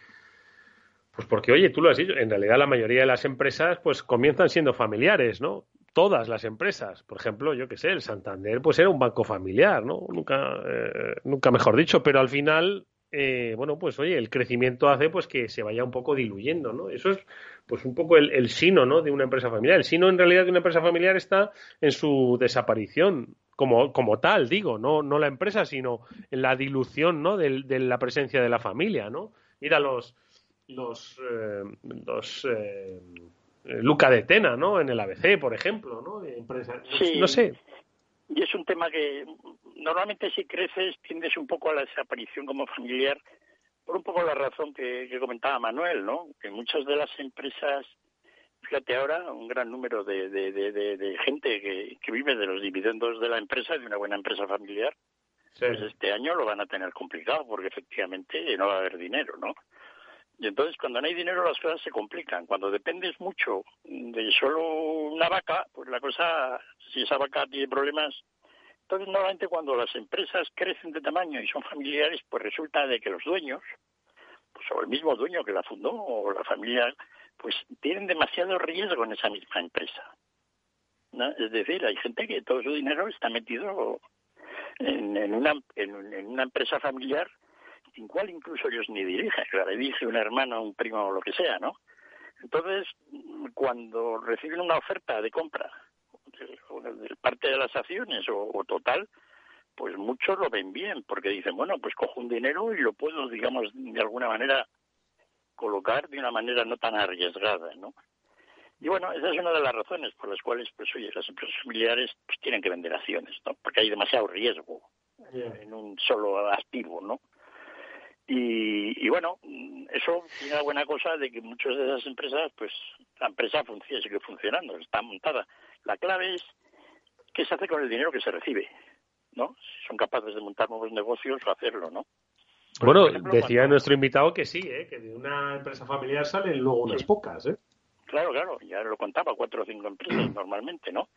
pues porque, oye, tú lo has dicho, en realidad la mayoría de las empresas pues comienzan siendo familiares, ¿no? Todas las empresas. Por ejemplo, yo qué sé, el Santander pues era un banco familiar, ¿no? Nunca, eh, nunca mejor dicho, pero al final, eh, bueno, pues oye, el crecimiento hace pues que se vaya un poco diluyendo, ¿no? Eso es pues un poco el, el sino, ¿no? De una empresa familiar. El sino en realidad de una empresa familiar está en su desaparición. Como, como tal, digo, no, no la empresa, sino en la dilución ¿no? de, de la presencia de la familia, ¿no? Mira los, los, eh, los eh, Luca de Tena, ¿no? En el ABC, por ejemplo, ¿no? De empresa, Sí. No sé. Y es un tema que normalmente si creces tiendes un poco a la desaparición como familiar por un poco la razón que, que comentaba Manuel, ¿no? Que muchas de las empresas, fíjate ahora, un gran número de, de, de, de- de gente que, que vive de los dividendos de la empresa, de una buena empresa familiar, pues este año lo van a tener complicado porque efectivamente no va a haber dinero, ¿no? Y entonces cuando no hay dinero las cosas se complican. Cuando dependes mucho de solo una vaca, pues la cosa, si esa vaca tiene problemas, entonces normalmente cuando las empresas crecen de tamaño y son familiares, pues resulta de que los dueños, pues o el mismo dueño que la fundó o la familia, pues tienen demasiado riesgo en esa misma empresa. ¿no? Es decir, hay gente que todo su dinero está metido en, en una, en, en una empresa familiar sin cual incluso ellos ni dirigen, la dirige un hermano, un primo o lo que sea, ¿no? Entonces, cuando reciben una oferta de compra de, de parte de las acciones o, o total, pues muchos lo ven bien, porque dicen, bueno, pues cojo un dinero y lo puedo, digamos, de alguna manera colocar de una manera no tan arriesgada, ¿no? Y bueno, esa es una de las razones por las cuales, pues oye, las empresas familiares pues, tienen que vender acciones, ¿no? Porque hay demasiado riesgo en un solo activo, ¿no? Y, y bueno, mm, eso tiene la buena cosa de que muchas de esas empresas, pues la empresa funciona, sigue funcionando, está montada. La clave es qué se hace con el dinero que se recibe, ¿no? Si son capaces de montar nuevos negocios o hacerlo, ¿no? Bueno, ejemplo, decía nuestro invitado que sí, ¿eh? que de una empresa familiar salen luego unas pocas. ¿eh? Claro, claro, ya lo contaba, cuatro o cinco empresas normalmente, ¿no?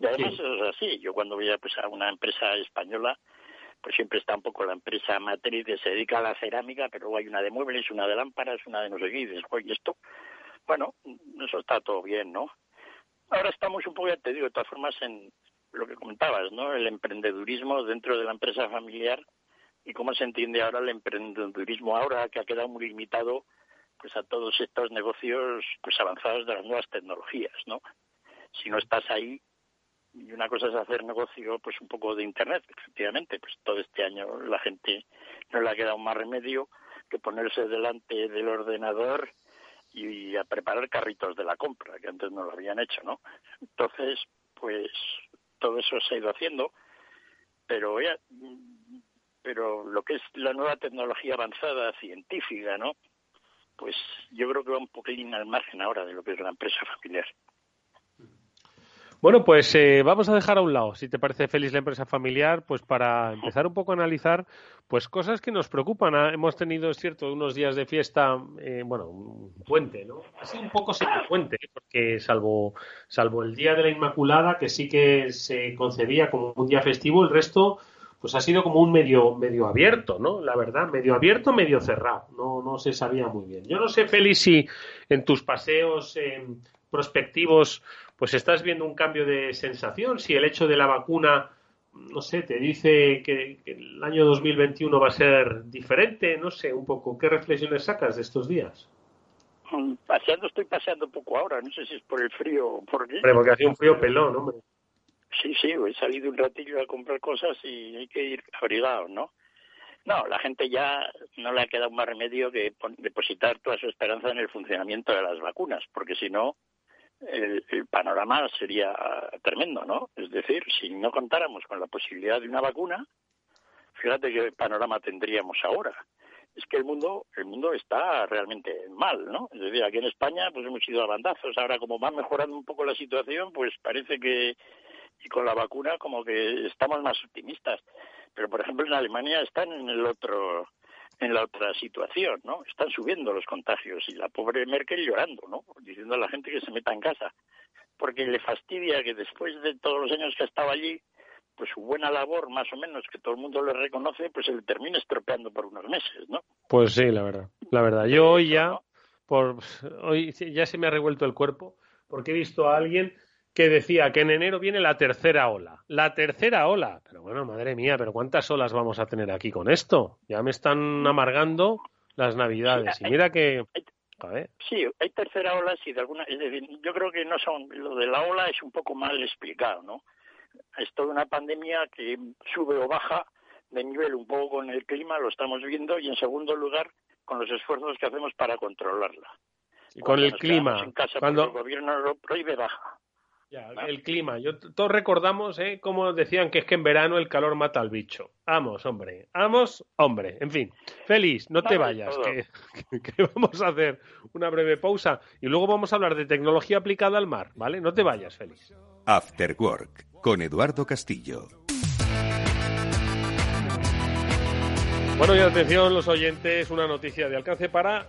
Y además Sí. eso es así. Yo cuando voy a, pues, a una empresa española, pues siempre está un poco la empresa matriz que se dedica a la cerámica, pero luego hay una de muebles, una de lámparas, una de no sé qué, y esto, bueno, eso está todo bien, ¿no? Ahora estamos un poco, ya te digo, de todas formas, en lo que comentabas, ¿no? El emprendedurismo dentro de la empresa familiar y cómo se entiende ahora el emprendedurismo ahora que ha quedado muy limitado pues a todos estos negocios pues avanzados de las nuevas tecnologías, ¿no? Si no estás ahí y una cosa es hacer negocio pues un poco de internet, efectivamente, pues todo este año la gente no le ha quedado más remedio que ponerse delante del ordenador y a preparar carritos de la compra, que antes no lo habían hecho, ¿no? Entonces, pues todo eso se ha ido haciendo, pero ya, pero lo que es la nueva tecnología avanzada científica, ¿no? Pues yo creo que va un poquitín al margen ahora de lo que es la empresa familiar. Bueno, pues eh, vamos a dejar a un lado, si te parece feliz la empresa familiar, pues para empezar un poco a analizar pues cosas que nos preocupan. Ah, Hemos tenido, es cierto, unos días de fiesta, eh, bueno, un puente, ¿no? Ha sido un poco puente, porque salvo, salvo el Día de la Inmaculada, que sí que se concebía como un día festivo, el resto pues ha sido como un medio medio abierto, ¿no? La verdad, medio abierto, medio cerrado. No, no se sabía muy bien. Yo no sé, Félix, si en tus paseos eh, prospectivos pues estás viendo un cambio de sensación, si el hecho de la vacuna, no sé, te dice que, que el año 2021 va a ser diferente, no sé, un poco, ¿qué reflexiones sacas de estos días? Mm, Paseando estoy paseando poco ahora, no sé si es por el frío o por qué. Hombre, porque hacía un frío pelón, hombre. Sí, sí, he salido un ratillo a comprar cosas y hay que ir abrigado, ¿no? No, la gente ya no le ha quedado más remedio que depositar toda su esperanza en el funcionamiento de las vacunas, porque si no, el, panorama sería tremendo, ¿no? Es decir, si no contáramos con la posibilidad de una vacuna, fíjate qué panorama tendríamos ahora. Es que el mundo, el mundo está realmente mal, ¿no? Es decir, aquí en España pues hemos ido a bandazos. Ahora, como va mejorando un poco la situación, pues parece que y con la vacuna como que estamos más optimistas. Pero, por ejemplo, en Alemania están en el otro en la otra situación, ¿no? Están subiendo los contagios y la pobre Merkel llorando, ¿no? Diciendo a la gente que se meta en casa, porque le fastidia que después de todos los años que ha estado allí, pues su buena labor, más o menos, que todo el mundo le reconoce, pues se le termina estropeando por unos meses, ¿no? Pues sí, la verdad, la verdad. Yo hoy ya, por hoy ya se me ha revuelto el cuerpo, porque he visto a alguien que decía que en enero viene la tercera ola. La tercera ola. Pero bueno, madre mía, pero ¿cuántas olas vamos a tener aquí con esto? Ya me están amargando las navidades. y mira que... A ver. Sí, hay tercera ola, sí, de alguna... Yo creo que no son... Lo de la ola es un poco mal explicado, ¿no? Es toda una pandemia que sube o baja de nivel un poco con el clima, lo estamos viendo, y en segundo lugar, con los esfuerzos que hacemos para controlarla. Y con el clima, cuando el gobierno lo prohíbe, baja. Ya, el clima. Yo, todos recordamos, ¿eh? Como decían que es que en verano el calor mata al bicho. Vamos, hombre. Vamos, hombre. En fin. Feliz, no te vayas, que, vamos a hacer una breve pausa y luego vamos a hablar de tecnología aplicada al mar, ¿vale? No te vayas, Feliz. After Work, con Eduardo Castillo. Bueno, y atención los oyentes, una noticia de alcance para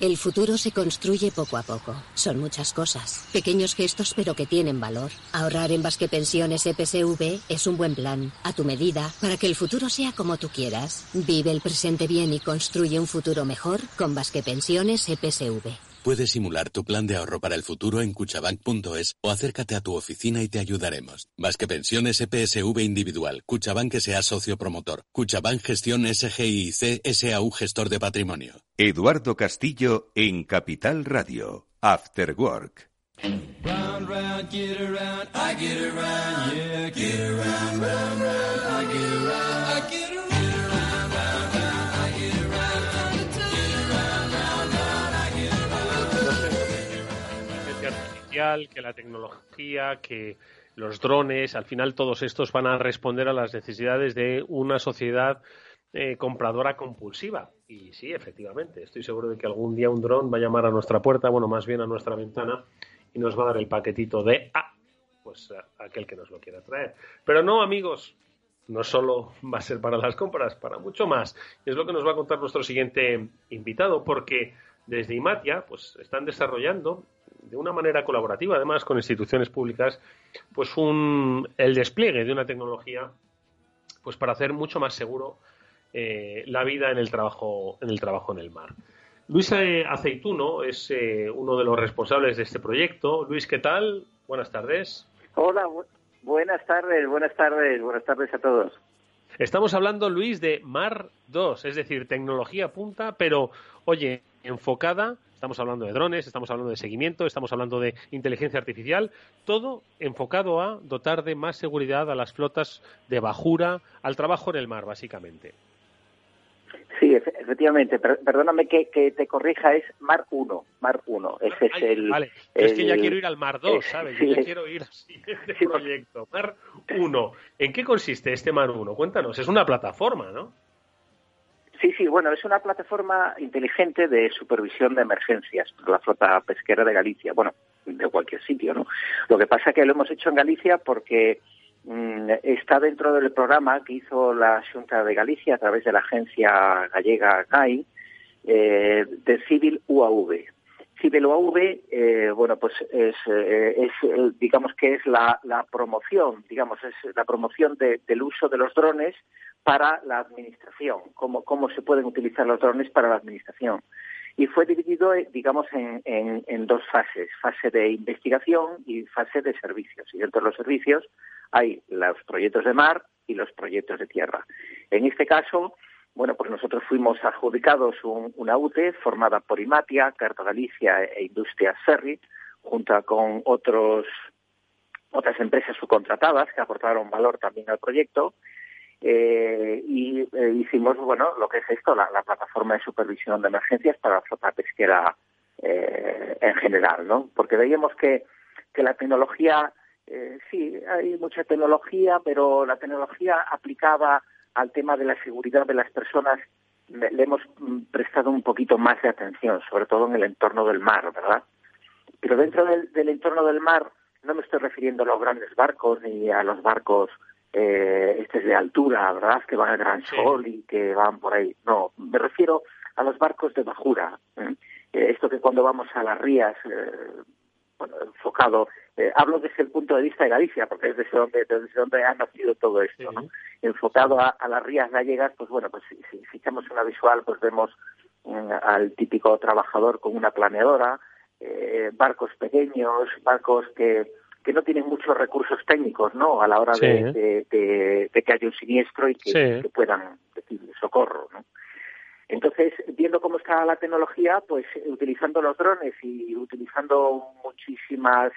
El futuro se construye poco a poco. Son muchas cosas. Pequeños gestos pero que tienen valor. Ahorrar en Basque Pensiones EPSV es un buen plan, a tu medida, para que el futuro sea como tú quieras. Vive el presente bien y construye un futuro mejor con Basque Pensiones EPSV. Puedes simular tu plan de ahorro para el futuro en cuchabank.es o acércate a tu oficina y te ayudaremos. Más que pensiones EPSV individual, Cuchabank sea socio promotor, Cuchabank Gestión SGIC SAU gestor de patrimonio. Eduardo Castillo en Capital Radio. After Work. Que la tecnología, que los drones, al final todos estos van a responder a las necesidades de una sociedad eh, compradora compulsiva. Y sí, efectivamente, estoy seguro de que algún día un dron va a llamar a nuestra puerta, bueno, más bien a nuestra ventana, y nos va a dar el paquetito de ah, pues aquel que nos lo quiera traer. Pero no, amigos, no solo va a ser para las compras, para mucho más. Es lo que nos va a contar nuestro siguiente invitado, porque desde IMATIA pues están desarrollando de una manera colaborativa, además con instituciones públicas, pues un, el despliegue de una tecnología pues para hacer mucho más seguro eh, la vida en el trabajo en el trabajo en el mar. Luis Aceituno es eh, uno de los responsables de este proyecto. Luis, ¿qué tal? Buenas tardes. Hola, buenas tardes, buenas tardes, buenas tardes a todos. Estamos hablando, Luis, de Mar 2, es decir, tecnología punta, pero, oye, enfocada Estamos hablando de drones, estamos hablando de seguimiento, estamos hablando de inteligencia artificial, todo enfocado a dotar de más seguridad a las flotas de bajura, al trabajo en el mar, básicamente. Sí, efectivamente. Perdóname que, te corrija, es Mar 1. Mar 1. Ese es el. Vale, es que ya quiero ir al Mar 2, ¿sabes? Yo ya quiero ir a este proyecto. Mar 1. ¿En qué consiste este Mar 1? Cuéntanos, es una plataforma, ¿no? Sí, sí, bueno, es una plataforma inteligente de supervisión de emergencias para la flota pesquera de Galicia, bueno, de cualquier sitio, ¿no? Lo que pasa es que lo hemos hecho en Galicia porque mm, está dentro del programa que hizo la Junta de Galicia a través de la agencia gallega CAI eh, de Civil UAV. Civil UAV, eh, bueno, pues es, eh, eh, digamos que es la, promoción, digamos, es la promoción de- del uso de los drones para la administración, cómo, se pueden utilizar los drones para la administración. Y fue dividido, eh, digamos, en, en, en dos fases, fase de investigación y fase de servicios. Y dentro de los servicios hay los proyectos de mar y los proyectos de tierra. En este caso, bueno, pues nosotros fuimos adjudicados un- una UTE formada por IMATIA, Carta Galicia e Industrias Ferry, junto con otros, otras empresas subcontratadas que aportaron valor también al proyecto. eh, y eh, hicimos, bueno, lo que es esto, la, la plataforma de supervisión de emergencias para la flota pesquera eh, en general, ¿no? Porque veíamos que, que la tecnología, eh, sí, hay mucha tecnología, pero la tecnología aplicada al tema de la seguridad de las personas le, hemos mm, prestado un poquito más de atención, sobre todo en el entorno del mar, ¿verdad? Pero dentro del, del entorno del mar no me estoy refiriendo a los grandes barcos ni a los barcos eh, estos de altura, ¿verdad? Que van a Gran Sol y que van por ahí. No, me refiero a los barcos de bajura. ¿eh? Eh, esto que cuando vamos a las rías, eh, bueno, enfocado, eh, hablo desde el punto de vista de Galicia, porque es desde donde, desde donde ha nacido todo esto, ¿no? Enfocado a, a las rías gallegas, pues bueno, pues si, si- si echamos una visual, pues vemos mm, al típico trabajador con una planeadora, eh, barcos pequeños, barcos que, que no tienen muchos recursos técnicos, ¿no? A la hora Sí. de, de- de- de que haya un siniestro y que, Sí. que puedan decir socorro, ¿no? Entonces, viendo cómo está la tecnología, pues utilizando los drones y utilizando muchísimas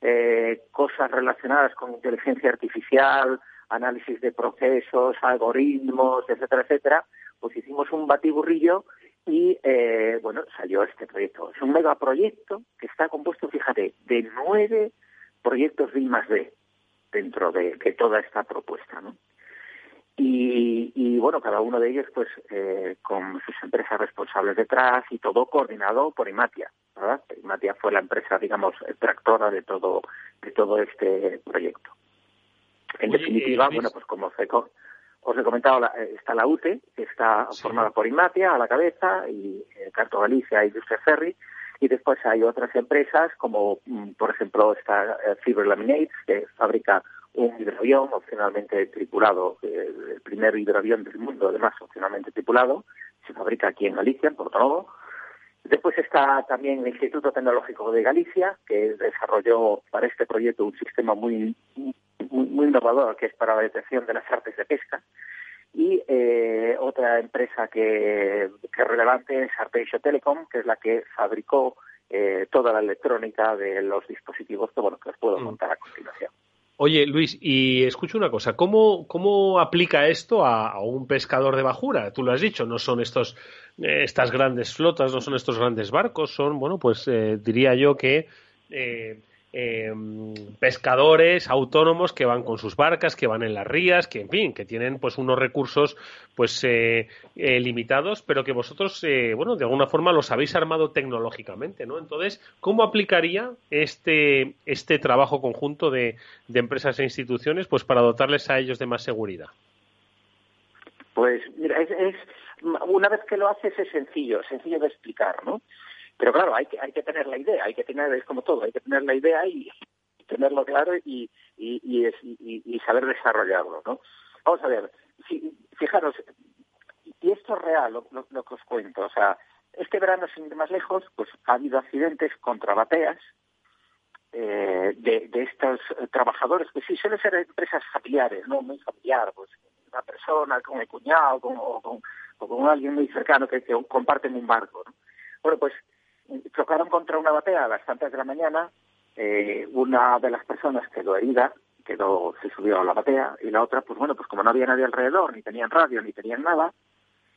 eh, cosas relacionadas con inteligencia artificial, análisis de procesos, algoritmos, etcétera, etcétera, pues hicimos un batiburrillo y, eh, bueno, salió este proyecto. Es un megaproyecto que está compuesto, fíjate, de nueve proyectos de I más D dentro de, de toda esta propuesta, ¿no? Y, y, bueno, cada uno de ellos pues eh, con sus empresas responsables detrás y todo coordinado por Imatia, ¿verdad? Imatia fue la empresa, digamos, tractora de todo de todo este proyecto. En Oye, definitiva, eh, bueno, pues como os he, os he comentado, la- eh, está la UTE, que está formada por Imatia a la cabeza y eh, Carto Galicia e Industria Ferry, y después hay otras empresas como, mm, por ejemplo, está eh, Fiber Laminates, que fabrica un hidroavión opcionalmente tripulado, eh, el primer hidroavión del mundo, además, opcionalmente tripulado, se fabrica aquí en Galicia, en Porto Después está también el Instituto Tecnológico de Galicia, que desarrolló para este proyecto un sistema muy, muy, muy innovador, que es para la detección de las artes de pesca. Y eh, otra empresa que, que es relevante es Arteixo Telecom, que es la que fabricó eh, toda la electrónica de los dispositivos que, bueno, que os puedo contar a continuación. Oye, Luis, y escucho una cosa, ¿cómo, cómo aplica esto a, un pescador de bajura? Tú lo has dicho, no son estos, eh, estas grandes flotas, no son estos grandes barcos, son, bueno, pues eh, diría yo que eh, eh, pescadores autónomos que van con sus barcas, que van en las rías, que en fin, que tienen pues unos recursos pues eh, eh, limitados, pero que vosotros, eh, bueno, de alguna forma los habéis armado tecnológicamente, ¿no? Entonces, ¿cómo aplicaría este, este trabajo conjunto de, de empresas e instituciones pues para dotarles a ellos de más seguridad? Pues mira, es, es una vez que lo haces es sencillo, sencillo de explicar, ¿no? Pero claro, hay que hay que tener la idea, hay que tener es como todo, hay que tener la idea y tenerlo claro y y, es- y- saber desarrollarlo, ¿no? Vamos a ver, si, fijaros, y esto es real lo, lo- lo que os cuento, o sea, este verano sin ir más lejos, pues ha habido accidentes contra bateas eh, de, de estos trabajadores, que sí suelen ser empresas familiares, no muy familiar, pues una persona con el cuñado con, o, con, o con alguien muy cercano que, que comparten un barco. ¿no? Bueno, pues chocaron contra una batea a las tantas de la mañana, eh, una de las personas quedó herida, quedó, se subió a la batea, y la otra, pues bueno, pues como no había nadie alrededor, ni tenían radio, ni tenían nada,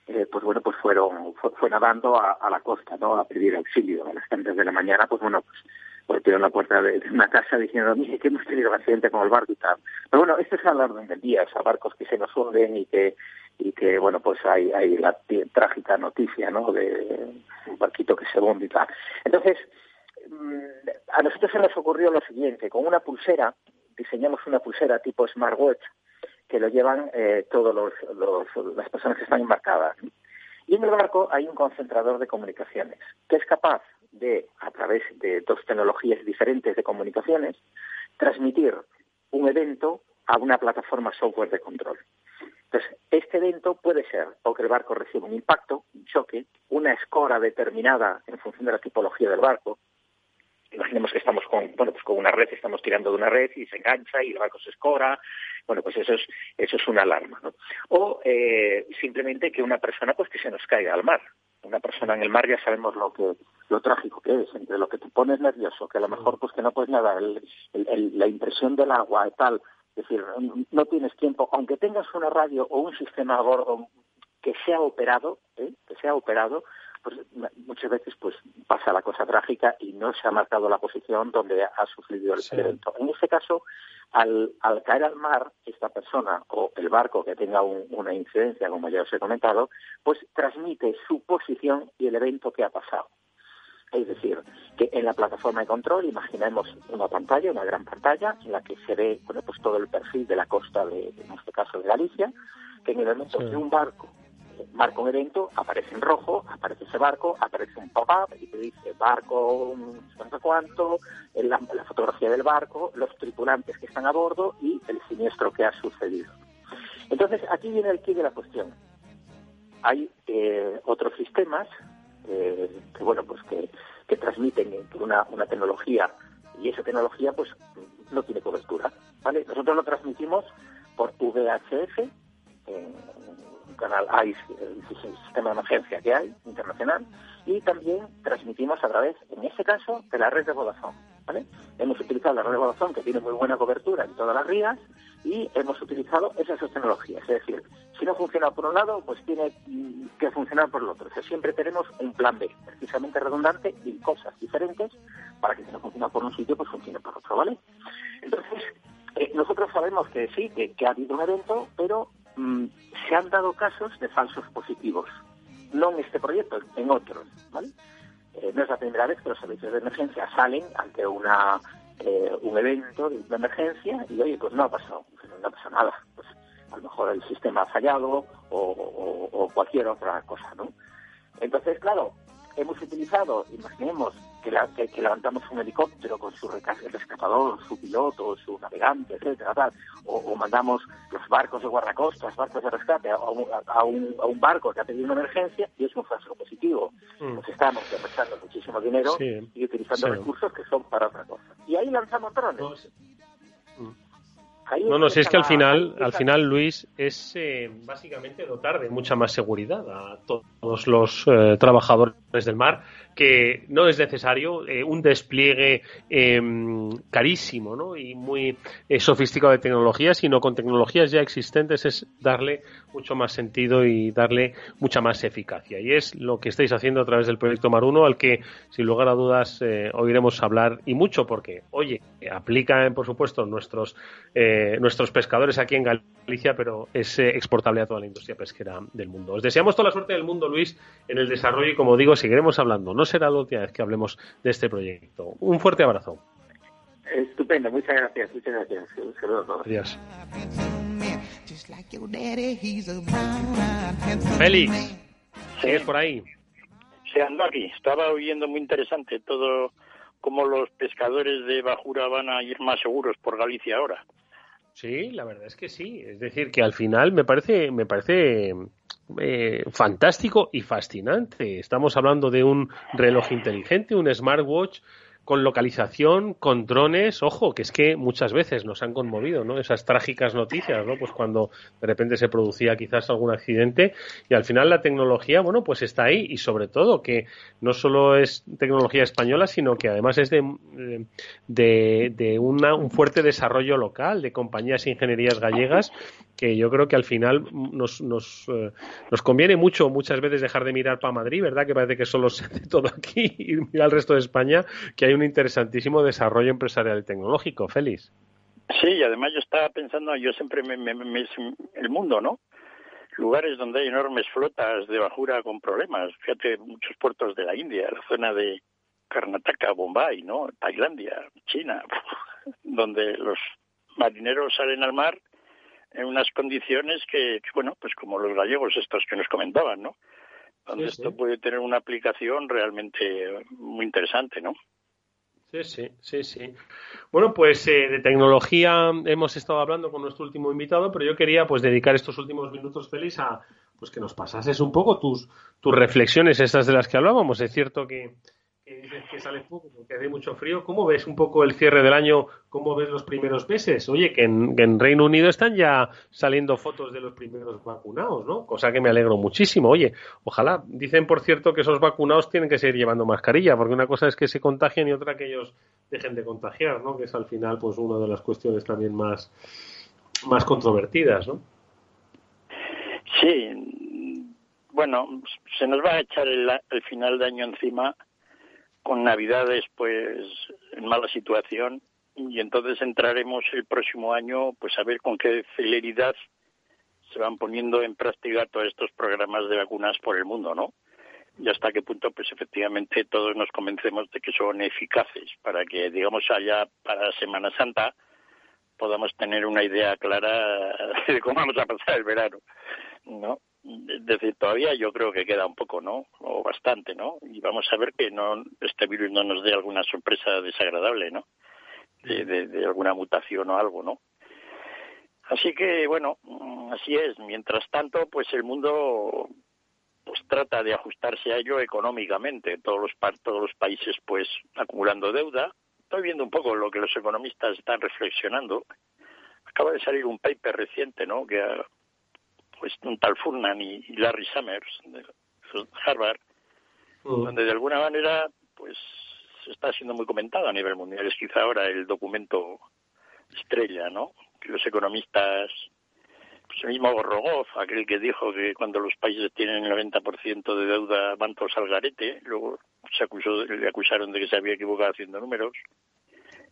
eh, pues bueno, pues fueron, fue, fue nadando a, a la costa, ¿no? A pedir auxilio. A las tantas de la mañana, pues bueno, pues golpeó en la puerta de, una casa diciendo, mire, que hemos tenido un accidente con el barco y tal. Pero bueno, esto es a la orden del día, o sea, barcos que se nos hunden y que, y que bueno, pues hay, hay la trágica noticia, ¿no?, de un barquito que se hunde y tal. Entonces, mm, a nosotros se nos ocurrió lo siguiente, con una pulsera, diseñamos una pulsera tipo smartwatch, que lo llevan eh, todos los, las personas que están embarcadas. Y en el barco hay un concentrador de comunicaciones que es capaz de, a través de dos tecnologías diferentes de comunicaciones, transmitir un evento a una plataforma software de control. Entonces, este evento puede ser o que el barco reciba un impacto, un choque, una escora determinada en función de la tipología del barco, imaginemos que estamos con, bueno, pues con una red, estamos tirando de una red y se engancha y el barco se escora, bueno, pues eso es, eso es una alarma, ¿no? O eh, simplemente que una persona, pues que se nos caiga al mar. Una persona en el mar ya sabemos lo que, lo trágico que es, entre lo que te pones nervioso, que a lo mejor pues que no puedes nada, la impresión del agua y tal, es decir, no tienes tiempo, aunque tengas una radio o un sistema a bordo que sea operado, ¿eh? que sea operado, pues muchas veces pues pasa la cosa trágica y no se ha marcado la posición donde ha sufrido el evento. En este caso, al, caer al mar, esta persona o el barco que tenga una incidencia, como ya os he comentado, pues transmite su posición y el evento que ha pasado. Es decir, que en la plataforma de control imaginemos una pantalla, una gran pantalla, en la que se ve bueno, pues todo el perfil de la costa, de, en este caso de Galicia, que en el momento que un barco marca un evento, aparece en rojo, aparece ese barco, aparece un pop-up y te dice barco, no cuánto, la, la, fotografía del barco, los tripulantes que están a bordo y el siniestro que ha sucedido. Entonces, aquí viene el kit de la cuestión. Hay eh, otros sistemas eh, que, bueno, pues que, que transmiten una, una tecnología y esa tecnología, pues, no tiene cobertura, ¿vale? Nosotros lo transmitimos por VHF, canal ICE, el sistema de emergencia que hay, internacional, y también transmitimos a través, en este caso, de la red de Vodafone. ¿vale? Hemos utilizado la red de Vodafone, que tiene muy buena cobertura en todas las rías, y hemos utilizado esas dos tecnologías. Es decir, si no funciona por un lado, pues tiene que funcionar por el otro. O sea, siempre tenemos un plan B, precisamente redundante, y cosas diferentes, para que si no funciona por un sitio, pues funcione por otro, ¿vale? Entonces, eh, nosotros sabemos que sí, que, que ha habido un evento, pero Mm, se han dado casos de falsos positivos, no en este proyecto, en otros, ¿vale? Eh, no es la primera vez que los servicios de emergencia salen ante una eh, un evento de, emergencia y oye, pues no ha pasado, no ha pasado nada, pues a lo mejor el sistema ha fallado o, o cualquier otra cosa, ¿no? Entonces, claro, hemos utilizado, imaginemos que, que, levantamos un helicóptero con su rescatador, su piloto, su navegante, etcétera, tal, o, mandamos los barcos de guardacostas, barcos de rescate a un, a, un, a un, barco que ha tenido una emergencia y es un falso positivo. Mm. Pues estamos gastando muchísimo dinero y utilizando recursos que son para otra cosa. Y ahí lanzamos drones. Pues, no, no, si es que al final, al final, Luis, es eh, básicamente dotar de mucha más seguridad a todos los eh, trabajadores del mar que no es necesario eh, un despliegue em, carísimo ¿no? y muy eh, sofisticado de tecnología, sino con tecnologías ya existentes es darle mucho más sentido y darle mucha más eficacia. Y es lo que estáis haciendo a través del proyecto Maruno, al que sin lugar a dudas eh, oiremos hablar y mucho, porque, oye, aplica por supuesto nuestros, nuestros pescadores aquí en Galicia, pero es exportable a toda la industria pesquera del mundo. Os deseamos toda la suerte del mundo, Luis, en el desarrollo y como digo, seguiremos hablando. No será la última vez que hablemos de este proyecto. Un fuerte abrazo. Estupendo, muchas gracias, muchas gracias. Un saludo a todos. Adiós. Félix, ¿sigues por ahí? Se ando aquí. Estaba oyendo muy interesante todo cómo los pescadores de Bajura van a ir más seguros por Galicia ahora. Sí, la verdad es que sí. Es decir, que al final me parece, me parece eh, fantástico y fascinante. Estamos hablando de un reloj inteligente, un smartwatch con localización, con drones, ojo, que es que muchas veces nos han conmovido, ¿no? Esas trágicas noticias, ¿no? Pues cuando de repente se producía quizás algún accidente y al final la tecnología, bueno, pues está ahí y sobre todo que no solo es tecnología española, sino que además es de, de, una, un fuerte desarrollo local de compañías e ingenierías gallegas que yo creo que al final nos, nos, eh, nos conviene mucho muchas veces dejar de mirar para Madrid, ¿verdad? Que parece que solo se hace todo aquí y mirar al resto de España, que hay un interesantísimo desarrollo empresarial y tecnológico, Félix. Sí, y además yo estaba pensando, yo siempre me, me, me, el mundo, ¿no? Lugares donde hay enormes flotas de bajura con problemas. Fíjate, muchos puertos de la India, la zona de Karnataka, Bombay, ¿no? Tailandia, China, donde los marineros salen al mar en unas condiciones que, bueno, pues como los gallegos estos que nos comentaban, ¿no? Donde esto puede tener una aplicación realmente muy interesante, ¿no? Sí, sí, sí, sí. Bueno, pues eh, de tecnología hemos estado hablando con nuestro último invitado, pero yo quería pues dedicar estos últimos minutos, Félix, a pues que nos pasases un poco tus, tus reflexiones, esas de las que hablábamos. Es cierto que, que que poco porque mucho frío. ¿Cómo ves un poco el cierre del año? ¿Cómo ves los primeros meses? Oye, que en, Reino Unido están ya saliendo fotos de los primeros vacunados, ¿no? Cosa que me alegro muchísimo. Oye, ojalá. Dicen, por cierto, que esos vacunados tienen que seguir llevando mascarilla, porque una cosa es que se contagien y otra que ellos dejen de contagiar, ¿no? Que es al final, pues, una de las cuestiones también más, más controvertidas, ¿no? Sí. Bueno, se nos va a echar el final de año encima con Navidades pues en mala situación y entonces entraremos el próximo año pues a ver con qué celeridad se van poniendo en práctica todos estos programas de vacunas por el mundo, ¿no? Y hasta qué punto pues efectivamente todos nos convencemos de que son eficaces para que digamos allá para Semana Santa podamos tener una idea clara de cómo vamos a pasar el verano, ¿no? Es decir, todavía yo creo que queda un poco, ¿no? O bastante, ¿no? Y vamos a ver que no este virus no nos dé alguna sorpresa desagradable, ¿no? De, de, alguna mutación o algo, ¿no? Así que, bueno, mm, así es. Mientras tanto, pues el mundo pues trata de ajustarse a ello económicamente. Todos los, todos los países, pues, acumulando deuda. Estoy viendo un poco lo que los economistas están reflexionando. Acaba de salir un paper reciente, ¿no? Que pues un tal Furman y, Larry Summers de Harvard, donde de alguna manera pues se está siendo muy comentado a nivel mundial. Es quizá ahora el documento estrella, ¿no? Que los economistas, pues el mismo Rogov, aquel que dijo que cuando los países tienen el 90% de deuda van todos al garete, luego se acusó, le acusaron de que se había equivocado haciendo números.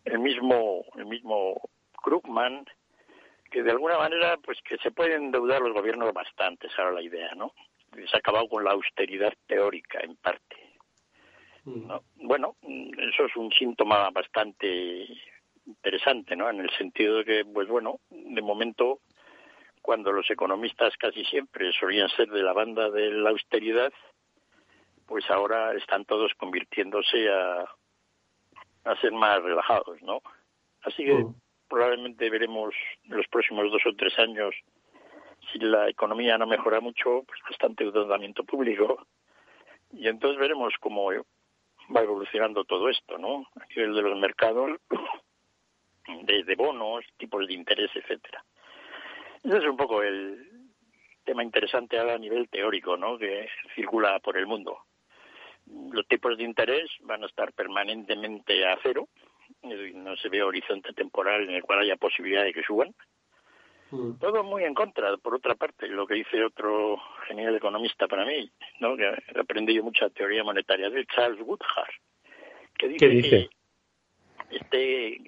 El mismo, el mismo Krugman, que de alguna manera pues que se pueden endeudar los gobiernos bastante, esa era la idea, ¿no? Se ha acabado con la austeridad teórica en parte. Mm. Bueno, eso es un síntoma bastante interesante, ¿no? En el sentido de que, pues bueno, de momento, cuando los economistas casi siempre solían ser de la banda de la austeridad, pues ahora están todos convirtiéndose a, a ser más relajados, ¿no? Así que mm probablemente veremos en los próximos dos o tres años, si la economía no mejora mucho, pues bastante endeudamiento público. Y entonces veremos cómo va evolucionando todo esto, ¿no? A nivel de los mercados, de, bonos, tipos de interés, etcétera. Ese es un poco el tema interesante a nivel teórico, ¿no? Que circula por el mundo. Los tipos de interés van a estar permanentemente a cero, no se ve horizonte temporal en el cual haya posibilidad de que suban. Mm. Todo muy en contra, por otra parte, lo que dice otro genial economista para mí, ¿no? que ha aprendido mucha teoría monetaria, de Charles Woodhart, que dice, ¿Qué dice? que este,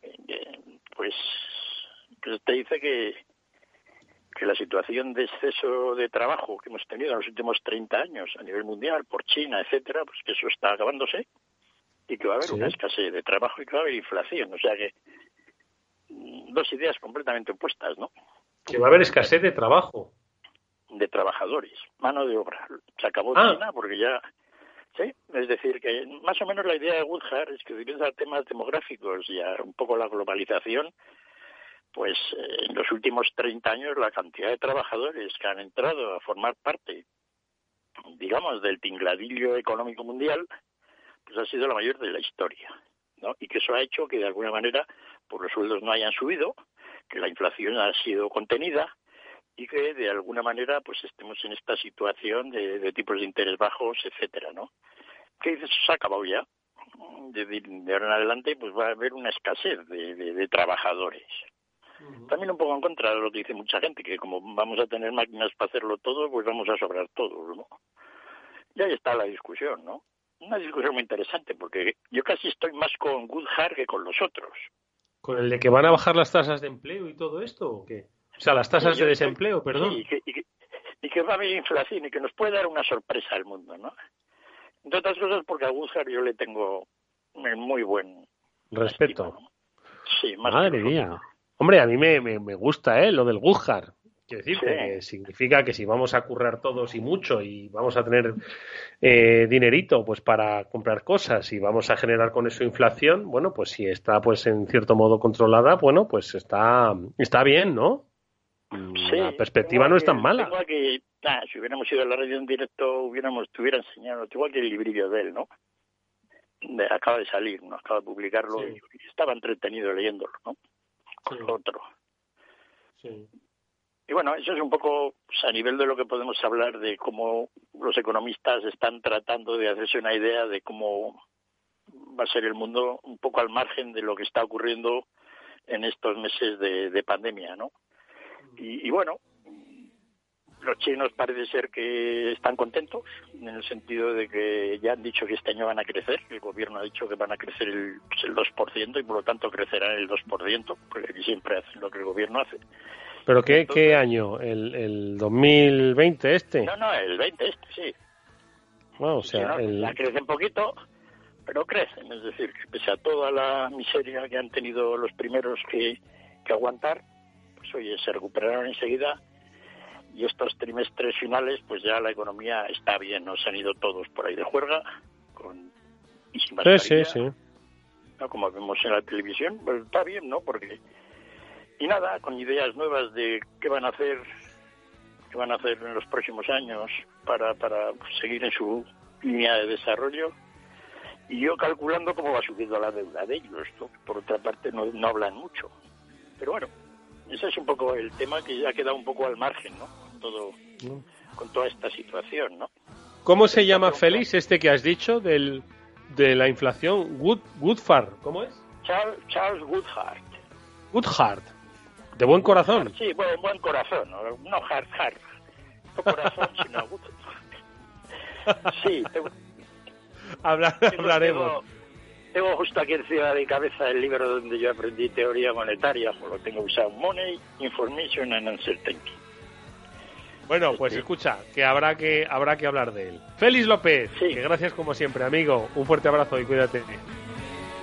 pues, que te dice que, que la situación de exceso de trabajo que hemos tenido en los últimos 30 años a nivel mundial, por China, etcétera, pues que eso está acabándose y que va a haber una escasez de trabajo y que va a haber inflación. O sea que mm, dos ideas completamente opuestas, ¿no? Que va a haber escasez de trabajo. De trabajadores, mano de obra. Se acabó ah. China porque ya... Sí, es decir, que más o menos la idea de Woodhart es que utiliza temas demográficos y un poco la globalización, pues eh, en los últimos 30 años la cantidad de trabajadores que han entrado a formar parte, digamos, del tingladillo económico mundial, pues ha sido la mayor de la historia, ¿no? Y que eso ha hecho que de alguna manera pues los sueldos no hayan subido, que la inflación ha sido contenida y que de alguna manera pues estemos en esta situación de, tipos de interés bajos, etcétera, ¿no? Que se ha acabado ya. De, ahora en adelante pues va a haber una escasez de, trabajadores. También un poco en contra de lo que dice mucha gente, que como vamos a tener máquinas para hacerlo todo, pues vamos a sobrar todo, ¿no? Y ahí está la discusión, ¿no? Una discusión muy interesante, porque yo casi estoy más con Goodhart que con los otros. ¿Con el de que van a bajar las tasas de empleo y todo esto o qué? O sea, las tasas Sí, de desempleo, perdón. Sí, y que, y, que, y que va a haber inflación y que nos puede dar una sorpresa al mundo, ¿no? Entre otras cosas porque a Goodhart yo le tengo muy buen... Respeto. Sí, más Madre mía. Hombre, a mí me, me, me gusta, ¿eh? Lo del Guzhar. Quiero decirte Sí. que significa que si vamos a currar todos y mucho y vamos a tener eh, dinerito pues para comprar cosas y vamos a generar con eso inflación, bueno, pues si está pues en cierto modo controlada, bueno, pues está está bien, ¿no? Sí, la perspectiva no es tan mala. tengo que, si hubiéramos ido a la radio en directo, hubiéramos, te hubiera enseñado, igual que el librillo de él, ¿no? De- acaba de salir, ¿no? Acaba de publicarlo y, y estaba entretenido leyéndolo, ¿no? Con lo otro. Y bueno, eso es un poco a nivel de lo que podemos hablar de cómo los economistas están tratando de hacerse una idea de cómo va a ser el mundo un poco al margen de lo que está ocurriendo en estos meses de, de pandemia, ¿no? Y, bueno, los chinos parece ser que están contentos en el sentido de que ya han dicho que este año van a crecer, el gobierno ha dicho que van a crecer el, el 2% y por lo tanto crecerán el 2%, porque siempre hacen lo que el gobierno hace. ¿Pero qué, qué año? ¿El, ¿El 2020 este? No, no, el 20 este, sí. Bueno, o Sí, sea, ¿no? el, Ya crecen poquito, pero crecen. Es decir, que pese a toda la miseria que han tenido los primeros que, que aguantar, pues oye, se recuperaron enseguida y estos trimestres finales, pues ya la economía está bien. No se han ido todos por ahí de juerga con, y sin sí, sí, sí. ¿no? como vemos en la televisión. Pues está bien, ¿no? Porque y nada, con ideas nuevas de qué van a hacer, qué van a hacer en los próximos años para, para seguir en su línea de desarrollo. Y yo calculando cómo va subiendo la deuda de ellos, ¿no? por otra parte no, no hablan mucho. Pero bueno, ese es un poco el tema que ya ha quedado un poco al margen, ¿no? Con todo, con toda esta situación, ¿no? ¿Cómo se llama Félix este que has dicho del, de la inflación? Wood, Woodfar, ¿cómo es? Charles, Charles Woodhart. Woodhart. De buen corazón. Sí, buen, buen corazón, no, hard, hard. No corazón, sino Sí, tengo, Habla- tengo- hablaremos. Tengo, tengo justo aquí encima de cabeza el libro donde yo aprendí teoría monetaria, pues lo tengo usado, Money, Information and Uncertainty. Bueno, pues escucha, que habrá que habrá que hablar de él. Félix López, que gracias como siempre, amigo. Un fuerte abrazo y cuídate.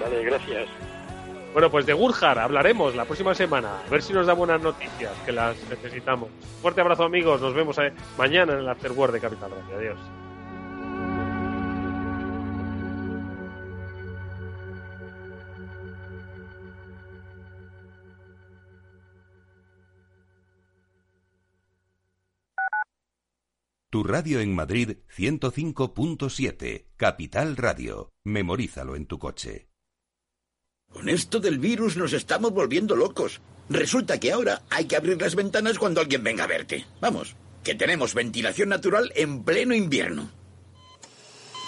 Vale, gracias. Bueno, pues de Gurjar hablaremos la próxima semana. A ver si nos da buenas noticias, que las necesitamos. Fuerte abrazo, amigos. Nos vemos eh, mañana en el After Work de Capital Radio. Adiós. Tu radio en Madrid 105.7, Capital Radio. Memorízalo en tu coche. Con esto del virus nos estamos volviendo locos. Resulta que ahora hay que abrir las ventanas cuando alguien venga a verte. Vamos, que tenemos ventilación natural en pleno invierno.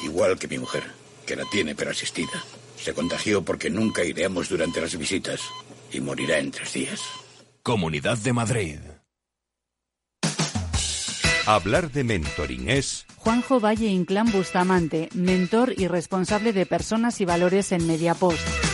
Igual que mi mujer, que la tiene pero asistida. Se contagió porque nunca aireamos durante las visitas y morirá en tres días. Comunidad de Madrid. Hablar de mentoring es Juanjo Valle Inclán Bustamante, mentor y responsable de personas y valores en Mediapost.